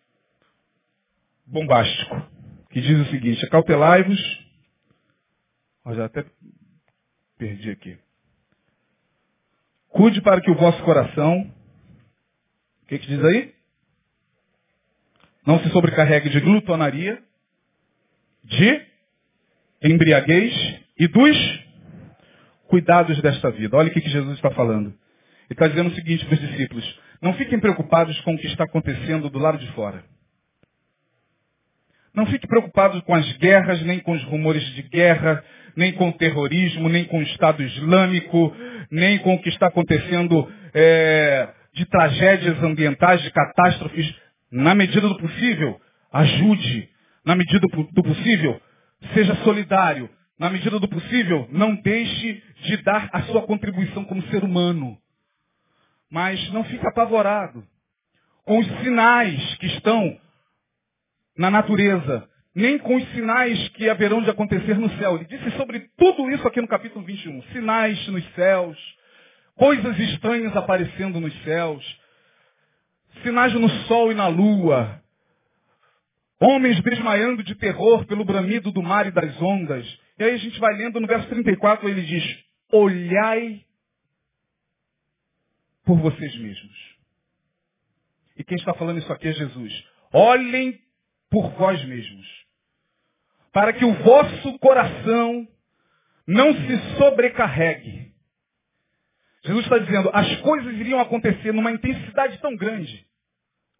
bombástico. Que diz o seguinte, acautelai-vos. Já até perdi aqui. Cuide para que o vosso coração, o que, que diz aí? Não se sobrecarregue de glutonaria, de embriaguez e dos cuidados desta vida. Olha o que, Jesus está falando. Ele está dizendo o seguinte para os discípulos: não fiquem preocupados com o que está acontecendo do lado de fora. Não fiquem preocupados com as guerras, nem com os rumores de guerra, nem com o terrorismo, nem com o Estado Islâmico, nem com o que está acontecendo é, de tragédias ambientais, de catástrofes. Na medida do possível, ajude. Na medida do possível, seja solidário. Na medida do possível, não deixe de dar a sua contribuição como ser humano. Mas não fique apavorado com os sinais que estão na natureza, nem com os sinais que haverão de acontecer no céu. Ele disse sobre tudo isso aqui no capítulo 21. Sinais nos céus, coisas estranhas aparecendo nos céus, sinais no sol e na lua, homens desmaiando de terror pelo bramido do mar e das ondas. E aí a gente vai lendo no verso 34, ele diz, olhai por vocês mesmos. E quem está falando isso aqui é Jesus. Olhem por vós mesmos. Para que o vosso coração não se sobrecarregue. Jesus está dizendo, as coisas iriam acontecer numa intensidade tão grande,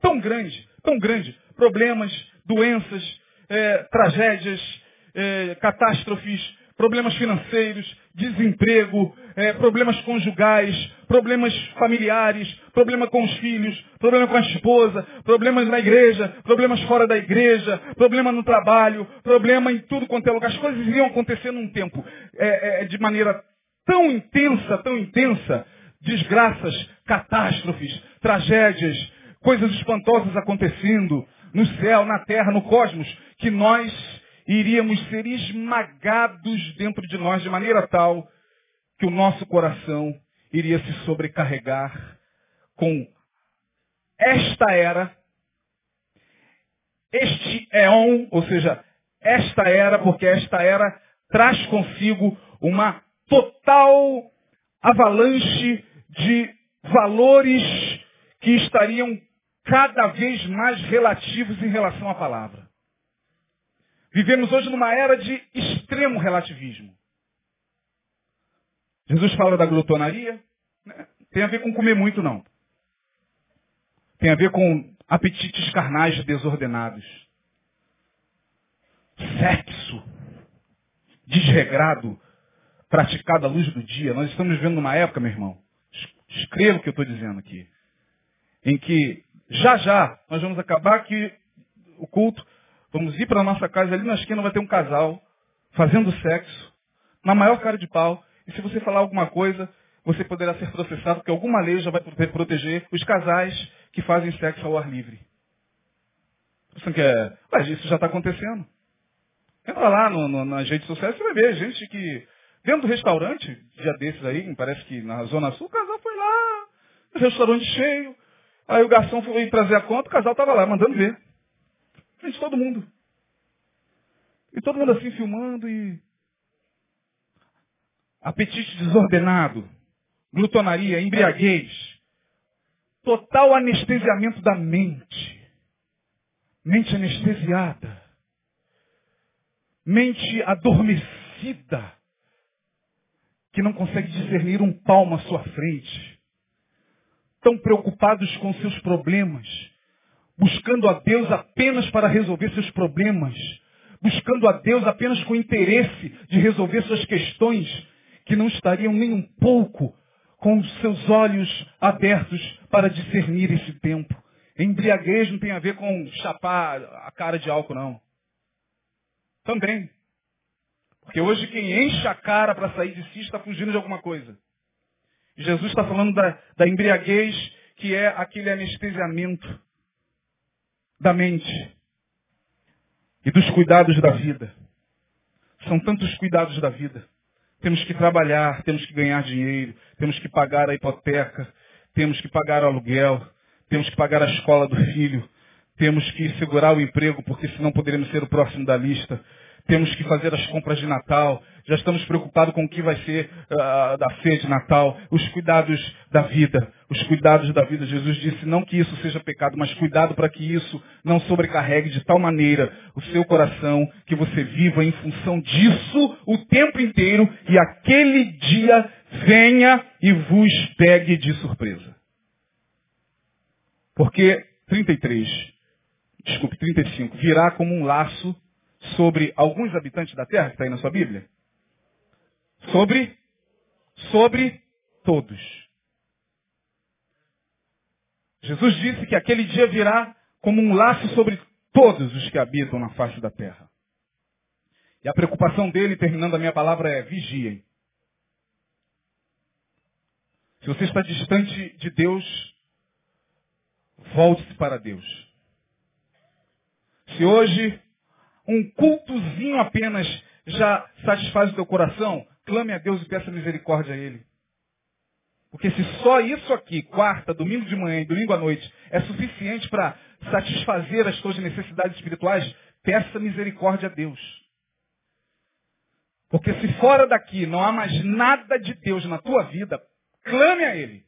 tão grande, tão grande. Problemas, doenças, é, tragédias, é, catástrofes, problemas financeiros, desemprego, é, problemas conjugais, problemas familiares, problema com os filhos, problema com a esposa, problemas na igreja, problemas fora da igreja, problema no trabalho, problema em tudo quanto é lugar. As coisas iriam acontecer num tempo é, é, de maneira tão intensa, tão intensa, desgraças, catástrofes, tragédias, coisas espantosas acontecendo no céu, na terra, no cosmos, que nós iríamos ser esmagados dentro de nós de maneira tal que o nosso coração iria se sobrecarregar com esta era, este éon, ou seja, esta era, porque esta era traz consigo uma total avalanche de valores que estariam cada vez mais relativos em relação à palavra. Vivemos hoje numa era de extremo relativismo. Jesus fala da glutonaria, né? tem a ver com comer muito não. Tem a ver com apetites carnais desordenados. Sexo desregrado, praticado à luz do dia. Nós estamos vivendo numa época, meu irmão, escreva o que eu estou dizendo aqui, em que já já nós vamos acabar que o culto Vamos ir para a nossa casa, ali na esquina vai ter um casal fazendo sexo, na maior cara de pau, e se você falar alguma coisa, você poderá ser processado, porque alguma lei já vai proteger os casais que fazem sexo ao ar livre. Você quer... Mas isso já está acontecendo. Entra lá no, no, nas redes sociais, você vai ver gente que, dentro do restaurante, dia desses aí, parece que na Zona Sul, o casal foi lá, restaurante cheio, aí o garçom foi trazer a conta, o casal estava lá, mandando ver. Frente todo mundo. E todo mundo assim filmando e. Apetite desordenado, glutonaria, embriaguez, total anestesiamento da mente. Mente anestesiada. Mente adormecida. Que não consegue discernir um palmo à sua frente. Tão preocupados com seus problemas buscando a Deus apenas para resolver seus problemas, buscando a Deus apenas com interesse de resolver suas questões, que não estariam nem um pouco com os seus olhos abertos para discernir esse tempo. Embriaguez não tem a ver com chapar a cara de álcool, não. Também. Porque hoje quem enche a cara para sair de si está fugindo de alguma coisa. Jesus está falando da, da embriaguez, que é aquele anestesiamento da mente e dos cuidados da vida. São tantos cuidados da vida. Temos que trabalhar, temos que ganhar dinheiro, temos que pagar a hipoteca, temos que pagar o aluguel, temos que pagar a escola do filho, temos que segurar o emprego, porque senão poderemos ser o próximo da lista temos que fazer as compras de Natal, já estamos preocupados com o que vai ser uh, da ceia de Natal, os cuidados da vida, os cuidados da vida. Jesus disse não que isso seja pecado, mas cuidado para que isso não sobrecarregue de tal maneira o seu coração que você viva em função disso o tempo inteiro e aquele dia venha e vos pegue de surpresa. Porque 33, desculpe, 35, virá como um laço sobre alguns habitantes da terra, que está aí na sua Bíblia? Sobre, sobre todos. Jesus disse que aquele dia virá como um laço sobre todos os que habitam na face da terra. E a preocupação dele, terminando a minha palavra, é vigiem. Se você está distante de Deus, volte-se para Deus. Se hoje um cultozinho apenas já satisfaz o teu coração, clame a Deus e peça misericórdia a Ele. Porque se só isso aqui, quarta, domingo de manhã e domingo à noite, é suficiente para satisfazer as tuas necessidades espirituais, peça misericórdia a Deus. Porque se fora daqui não há mais nada de Deus na tua vida, clame a Ele.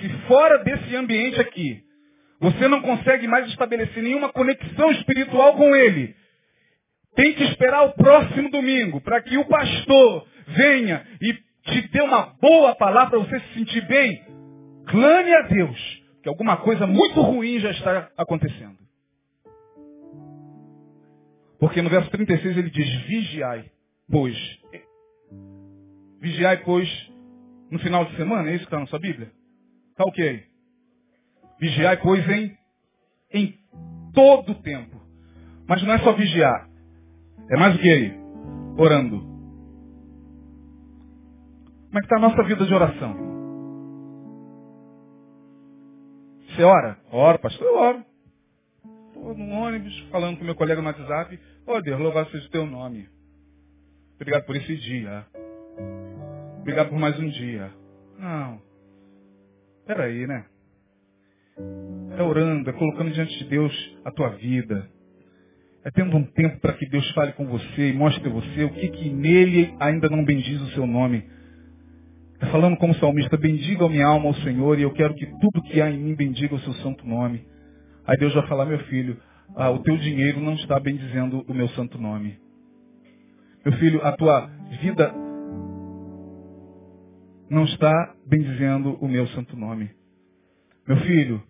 Se fora desse ambiente aqui você não consegue mais estabelecer nenhuma conexão espiritual com Ele. Tem que esperar o próximo domingo para que o pastor venha e te dê uma boa palavra para você se sentir bem, clame a Deus, que alguma coisa muito ruim já está acontecendo. Porque no verso 36 ele diz, vigiai, pois. Vigiai, pois, no final de semana, é isso que está na sua Bíblia? Está ok. Vigiai, pois, em, em todo o tempo. Mas não é só vigiar. É mais o que aí? Orando. Como é que está a nossa vida de oração? Você ora? Ora, pastor, eu oro. Estou no ônibus, falando com meu colega no WhatsApp. Oh Deus, louvado seja o teu nome. Obrigado por esse dia. Obrigado por mais um dia. Não. Peraí, né? É orando, é colocando diante de Deus a tua vida. É tendo um tempo para que Deus fale com você e mostre a você o que, que nele ainda não bendiz o seu nome. É falando como salmista, bendiga a minha alma ao Senhor e eu quero que tudo que há em mim bendiga o seu santo nome. Aí Deus vai falar, meu filho, ah, o teu dinheiro não está bendizendo o meu santo nome. Meu filho, a tua vida não está bendizendo o meu santo nome. Meu filho,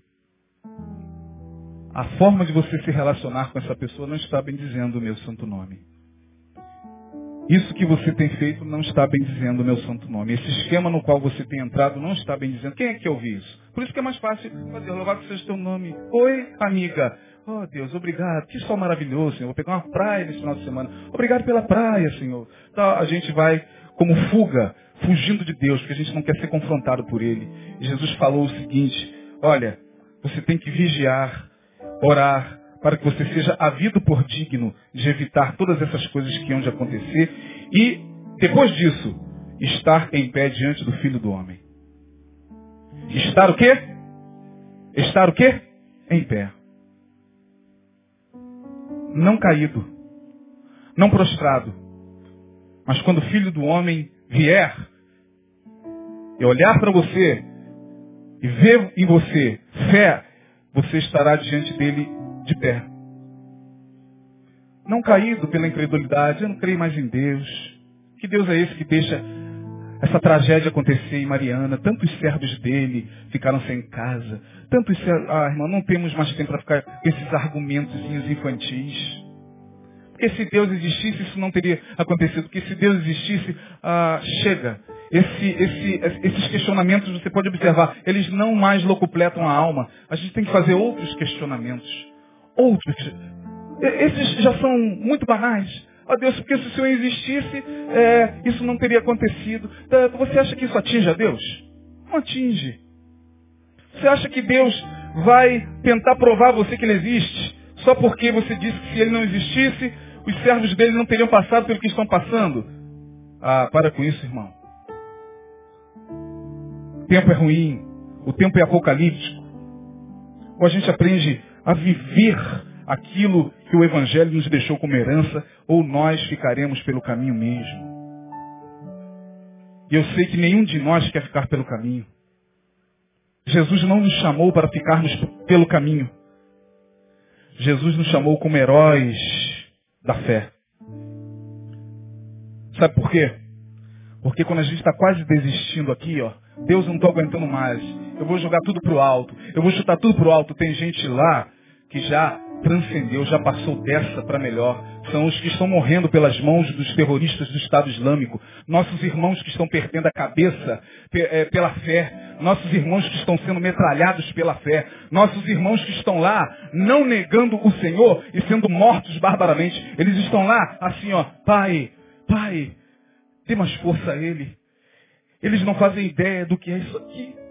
a forma de você se relacionar com essa pessoa não está bendizendo o meu santo nome. Isso que você tem feito não está bendizendo o meu santo nome. Esse esquema no qual você tem entrado não está bendizendo. Quem é que ouviu isso? Por isso que é mais fácil fazer, louvado seja o teu nome. Oi, amiga. Oh, Deus, obrigado. Que sol maravilhoso, Senhor. Vou pegar uma praia nesse final de semana. Obrigado pela praia, Senhor. Então, a gente vai como fuga, fugindo de Deus, porque a gente não quer ser confrontado por Ele. Jesus falou o seguinte, olha, você tem que vigiar, orar, para que você seja havido por digno de evitar todas essas coisas que hão de acontecer e, depois disso, estar em pé diante do Filho do Homem. Estar o quê? Estar o quê? Em pé. Não caído. Não prostrado. Mas quando o Filho do Homem vier e olhar para você e ver em você fé, você estará diante dele de pé. Não caído pela incredulidade, eu não creio mais em Deus. Que Deus é esse que deixa essa tragédia acontecer em Mariana? Tantos servos dele ficaram sem casa. Tantos servos... Ah, irmão, não temos mais tempo para ficar esses argumentos infantis. Porque se Deus existisse, isso não teria acontecido. Porque se Deus existisse, ah, chega. Esse, esse, esses questionamentos, você pode observar, eles não mais locupletam a alma. A gente tem que fazer outros questionamentos outros. Esses já são muito banais. Oh, Deus, porque se o Senhor existisse, é, isso não teria acontecido. Tá, você acha que isso atinge a Deus? Não atinge. Você acha que Deus vai tentar provar a você que Ele existe? Só porque você disse que se Ele não existisse, os servos dele não teriam passado pelo que estão passando? Ah, para com isso, irmão. O tempo é ruim. O tempo é apocalíptico. Ou a gente aprende a viver aquilo que o Evangelho nos deixou como herança, ou nós ficaremos pelo caminho mesmo. E eu sei que nenhum de nós quer ficar pelo caminho. Jesus não nos chamou para ficarmos pelo caminho. Jesus nos chamou como heróis da fé. Sabe por quê? Porque quando a gente está quase desistindo aqui, ó, Deus não estou aguentando mais. Eu vou jogar tudo pro alto. Eu vou chutar tudo pro alto. Tem gente lá que já transcendeu, já passou dessa para melhor. São os que estão morrendo pelas mãos dos terroristas do Estado Islâmico. Nossos irmãos que estão perdendo a cabeça é, pela fé. Nossos irmãos que estão sendo metralhados pela fé. Nossos irmãos que estão lá não negando o Senhor e sendo mortos barbaramente. Eles estão lá assim, ó, Pai, Pai, dê mais força a Ele. Eles não fazem ideia do que é isso aqui.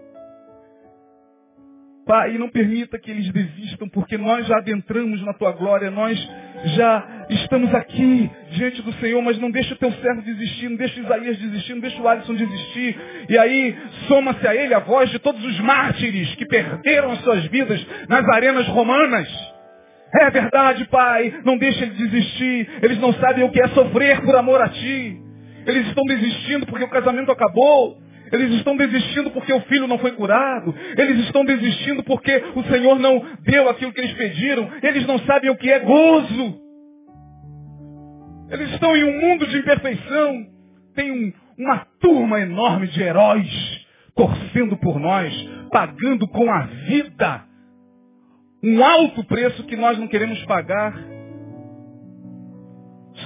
Pai, não permita que eles desistam, porque nós já adentramos na tua glória, nós já estamos aqui diante do Senhor, mas não deixa o teu servo desistir, não deixa Isaías desistir, não deixa o Alisson desistir. E aí soma-se a ele a voz de todos os mártires que perderam as suas vidas nas arenas romanas. É verdade, Pai, não deixa eles desistir, eles não sabem o que é sofrer por amor a Ti. Eles estão desistindo porque o casamento acabou. Eles estão desistindo porque o filho não foi curado. Eles estão desistindo porque o Senhor não deu aquilo que eles pediram. Eles não sabem o que é gozo. Eles estão em um mundo de imperfeição. Tem um, uma turma enorme de heróis torcendo por nós, pagando com a vida um alto preço que nós não queremos pagar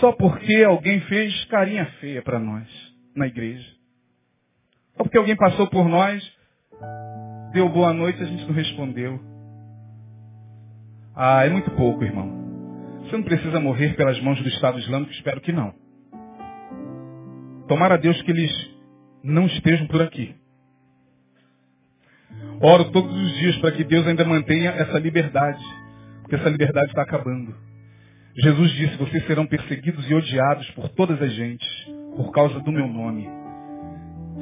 só porque alguém fez carinha feia para nós na igreja. Só porque alguém passou por nós, deu boa noite e a gente não respondeu. Ah, é muito pouco, irmão. Você não precisa morrer pelas mãos do Estado Islâmico, espero que não. Tomara a Deus que eles não estejam por aqui. Oro todos os dias para que Deus ainda mantenha essa liberdade, porque essa liberdade está acabando. Jesus disse, vocês serão perseguidos e odiados por todas as gentes, por causa do meu nome.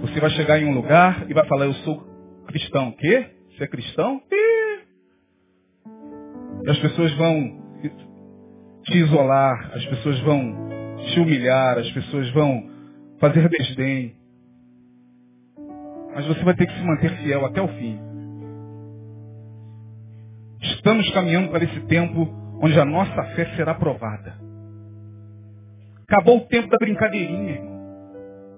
Você vai chegar em um lugar e vai falar, eu sou cristão. O quê? Você é cristão? E as pessoas vão te isolar, as pessoas vão te humilhar, as pessoas vão fazer desdém. Mas você vai ter que se manter fiel até o fim. Estamos caminhando para esse tempo onde a nossa fé será provada. Acabou o tempo da brincadeirinha, irmão.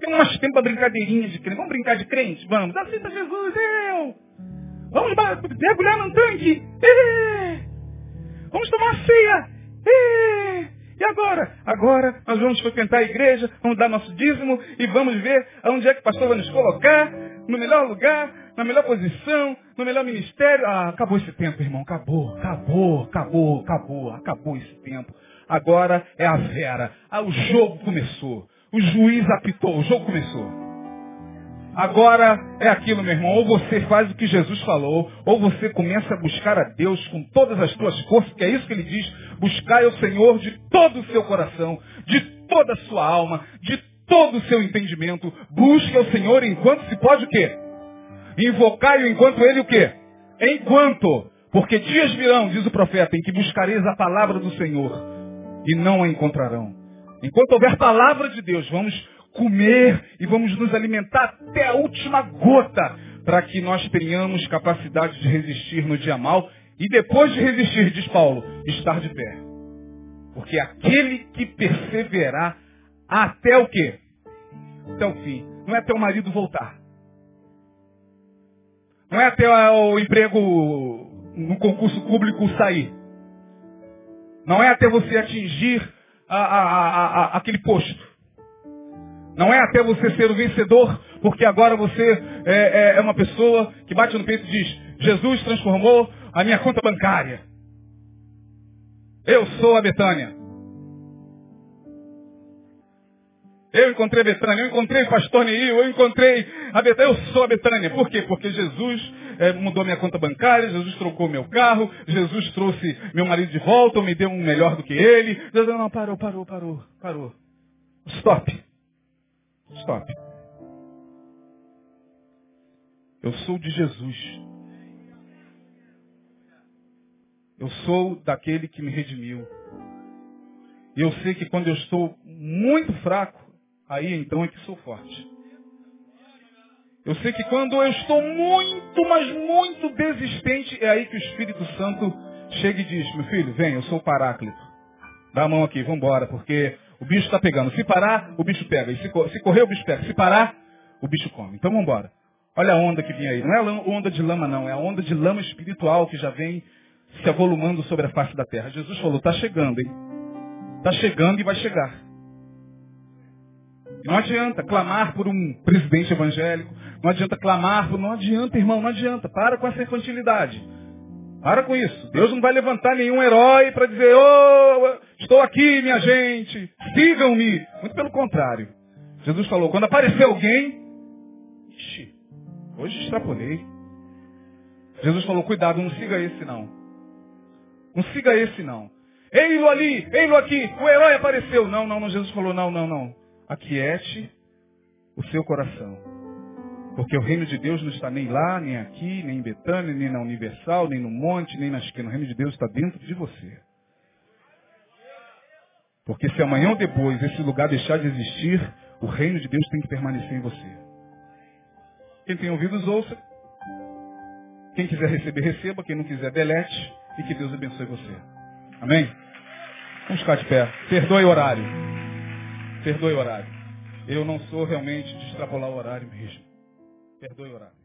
Tem umas tempo da brincadeirinha de crente. Vamos brincar de crente? Vamos. Aceita Jesus, eu. Vamos mergulhar num tanque. Vamos tomar ceia. E agora? Agora nós vamos frequentar a igreja, vamos dar nosso dízimo e vamos ver aonde é que o pastor vai nos colocar, no melhor lugar, na melhor posição, no melhor ministério. Ah, acabou esse tempo, irmão. Acabou, acabou, acabou, acabou, acabou esse tempo. Agora é a Vera. Ah, o jogo começou. O juiz apitou, o jogo começou. Agora é aquilo, meu irmão. Ou você faz o que Jesus falou, ou você começa a buscar a Deus com todas as suas forças, que é isso que ele diz. Buscai o Senhor de todo o seu coração, de toda a sua alma, de todo o seu entendimento. Busque o Senhor enquanto se pode o quê? Invocai-o enquanto ele o quê? Enquanto. Porque dias virão, diz o profeta, em que buscareis a palavra do Senhor e não a encontrarão. Enquanto houver palavra de Deus, vamos comer e vamos nos alimentar até a última gota para que nós tenhamos capacidade de resistir no dia mal e depois de resistir, diz Paulo, estar de pé. Porque aquele que perseverar até o quê? Até o fim. Não é até o marido voltar. Não é até o emprego no concurso público sair. Não é até você atingir a, a, a, aquele posto. Não é até você ser o vencedor, porque agora você é, é, é uma pessoa que bate no peito e diz, Jesus transformou a minha conta bancária. Eu sou a Betânia. Eu encontrei a Betânia, eu encontrei o pastor Neil, eu encontrei a Betânia, eu sou a Betânia. Por quê? Porque Jesus é, mudou minha conta bancária, Jesus trocou meu carro, Jesus trouxe meu marido de volta, ou me deu um melhor do que ele. Jesus, não, parou, parou, parou, parou. Stop. Stop. Eu sou de Jesus. Eu sou daquele que me redimiu. E eu sei que quando eu estou muito fraco, aí então é que sou forte. Eu sei que quando eu estou muito, mas muito desistente, é aí que o Espírito Santo chega e diz, meu filho, vem, eu sou o Paráclito. Dá a mão aqui, vamos embora, porque o bicho está pegando. Se parar, o bicho pega. E se, se, correr, o bicho pega. Se parar, o bicho come. Então vamos embora. Olha a onda que vem aí. Não é a onda de lama, não. É a onda de lama espiritual que já vem se avolumando sobre a face da terra. Jesus falou, está chegando, hein? Está chegando e vai chegar. Não adianta clamar por um presidente evangélico. Não adianta clamar por... Não adianta, irmão, não adianta. Para com essa infantilidade. Para com isso. Deus não vai levantar nenhum herói para dizer, oh, estou aqui, minha gente, sigam-me. Muito pelo contrário. Jesus falou, quando aparecer alguém, ixi, hoje extrapolei. Jesus falou, cuidado, não siga esse não. Não siga esse não. Ei-lo ali, ei-lo aqui, o herói apareceu. Não, não, não, Jesus falou, não, não, não. Aquiete o seu coração. Porque o reino de Deus não está nem lá, nem aqui, nem em Betânia, nem na Universal, nem no monte, nem na esquina. O reino de Deus está dentro de você. Porque se amanhã ou depois esse lugar deixar de existir, o reino de Deus tem que permanecer em você. Quem tem ouvidos, ouça. Quem quiser receber, receba. Quem não quiser, delete. E que Deus abençoe você. Amém? Vamos ficar de pé. Perdoe o horário. Perdoe o horário. Eu não sou realmente de extrapolar o horário mesmo. Perdoe o horário.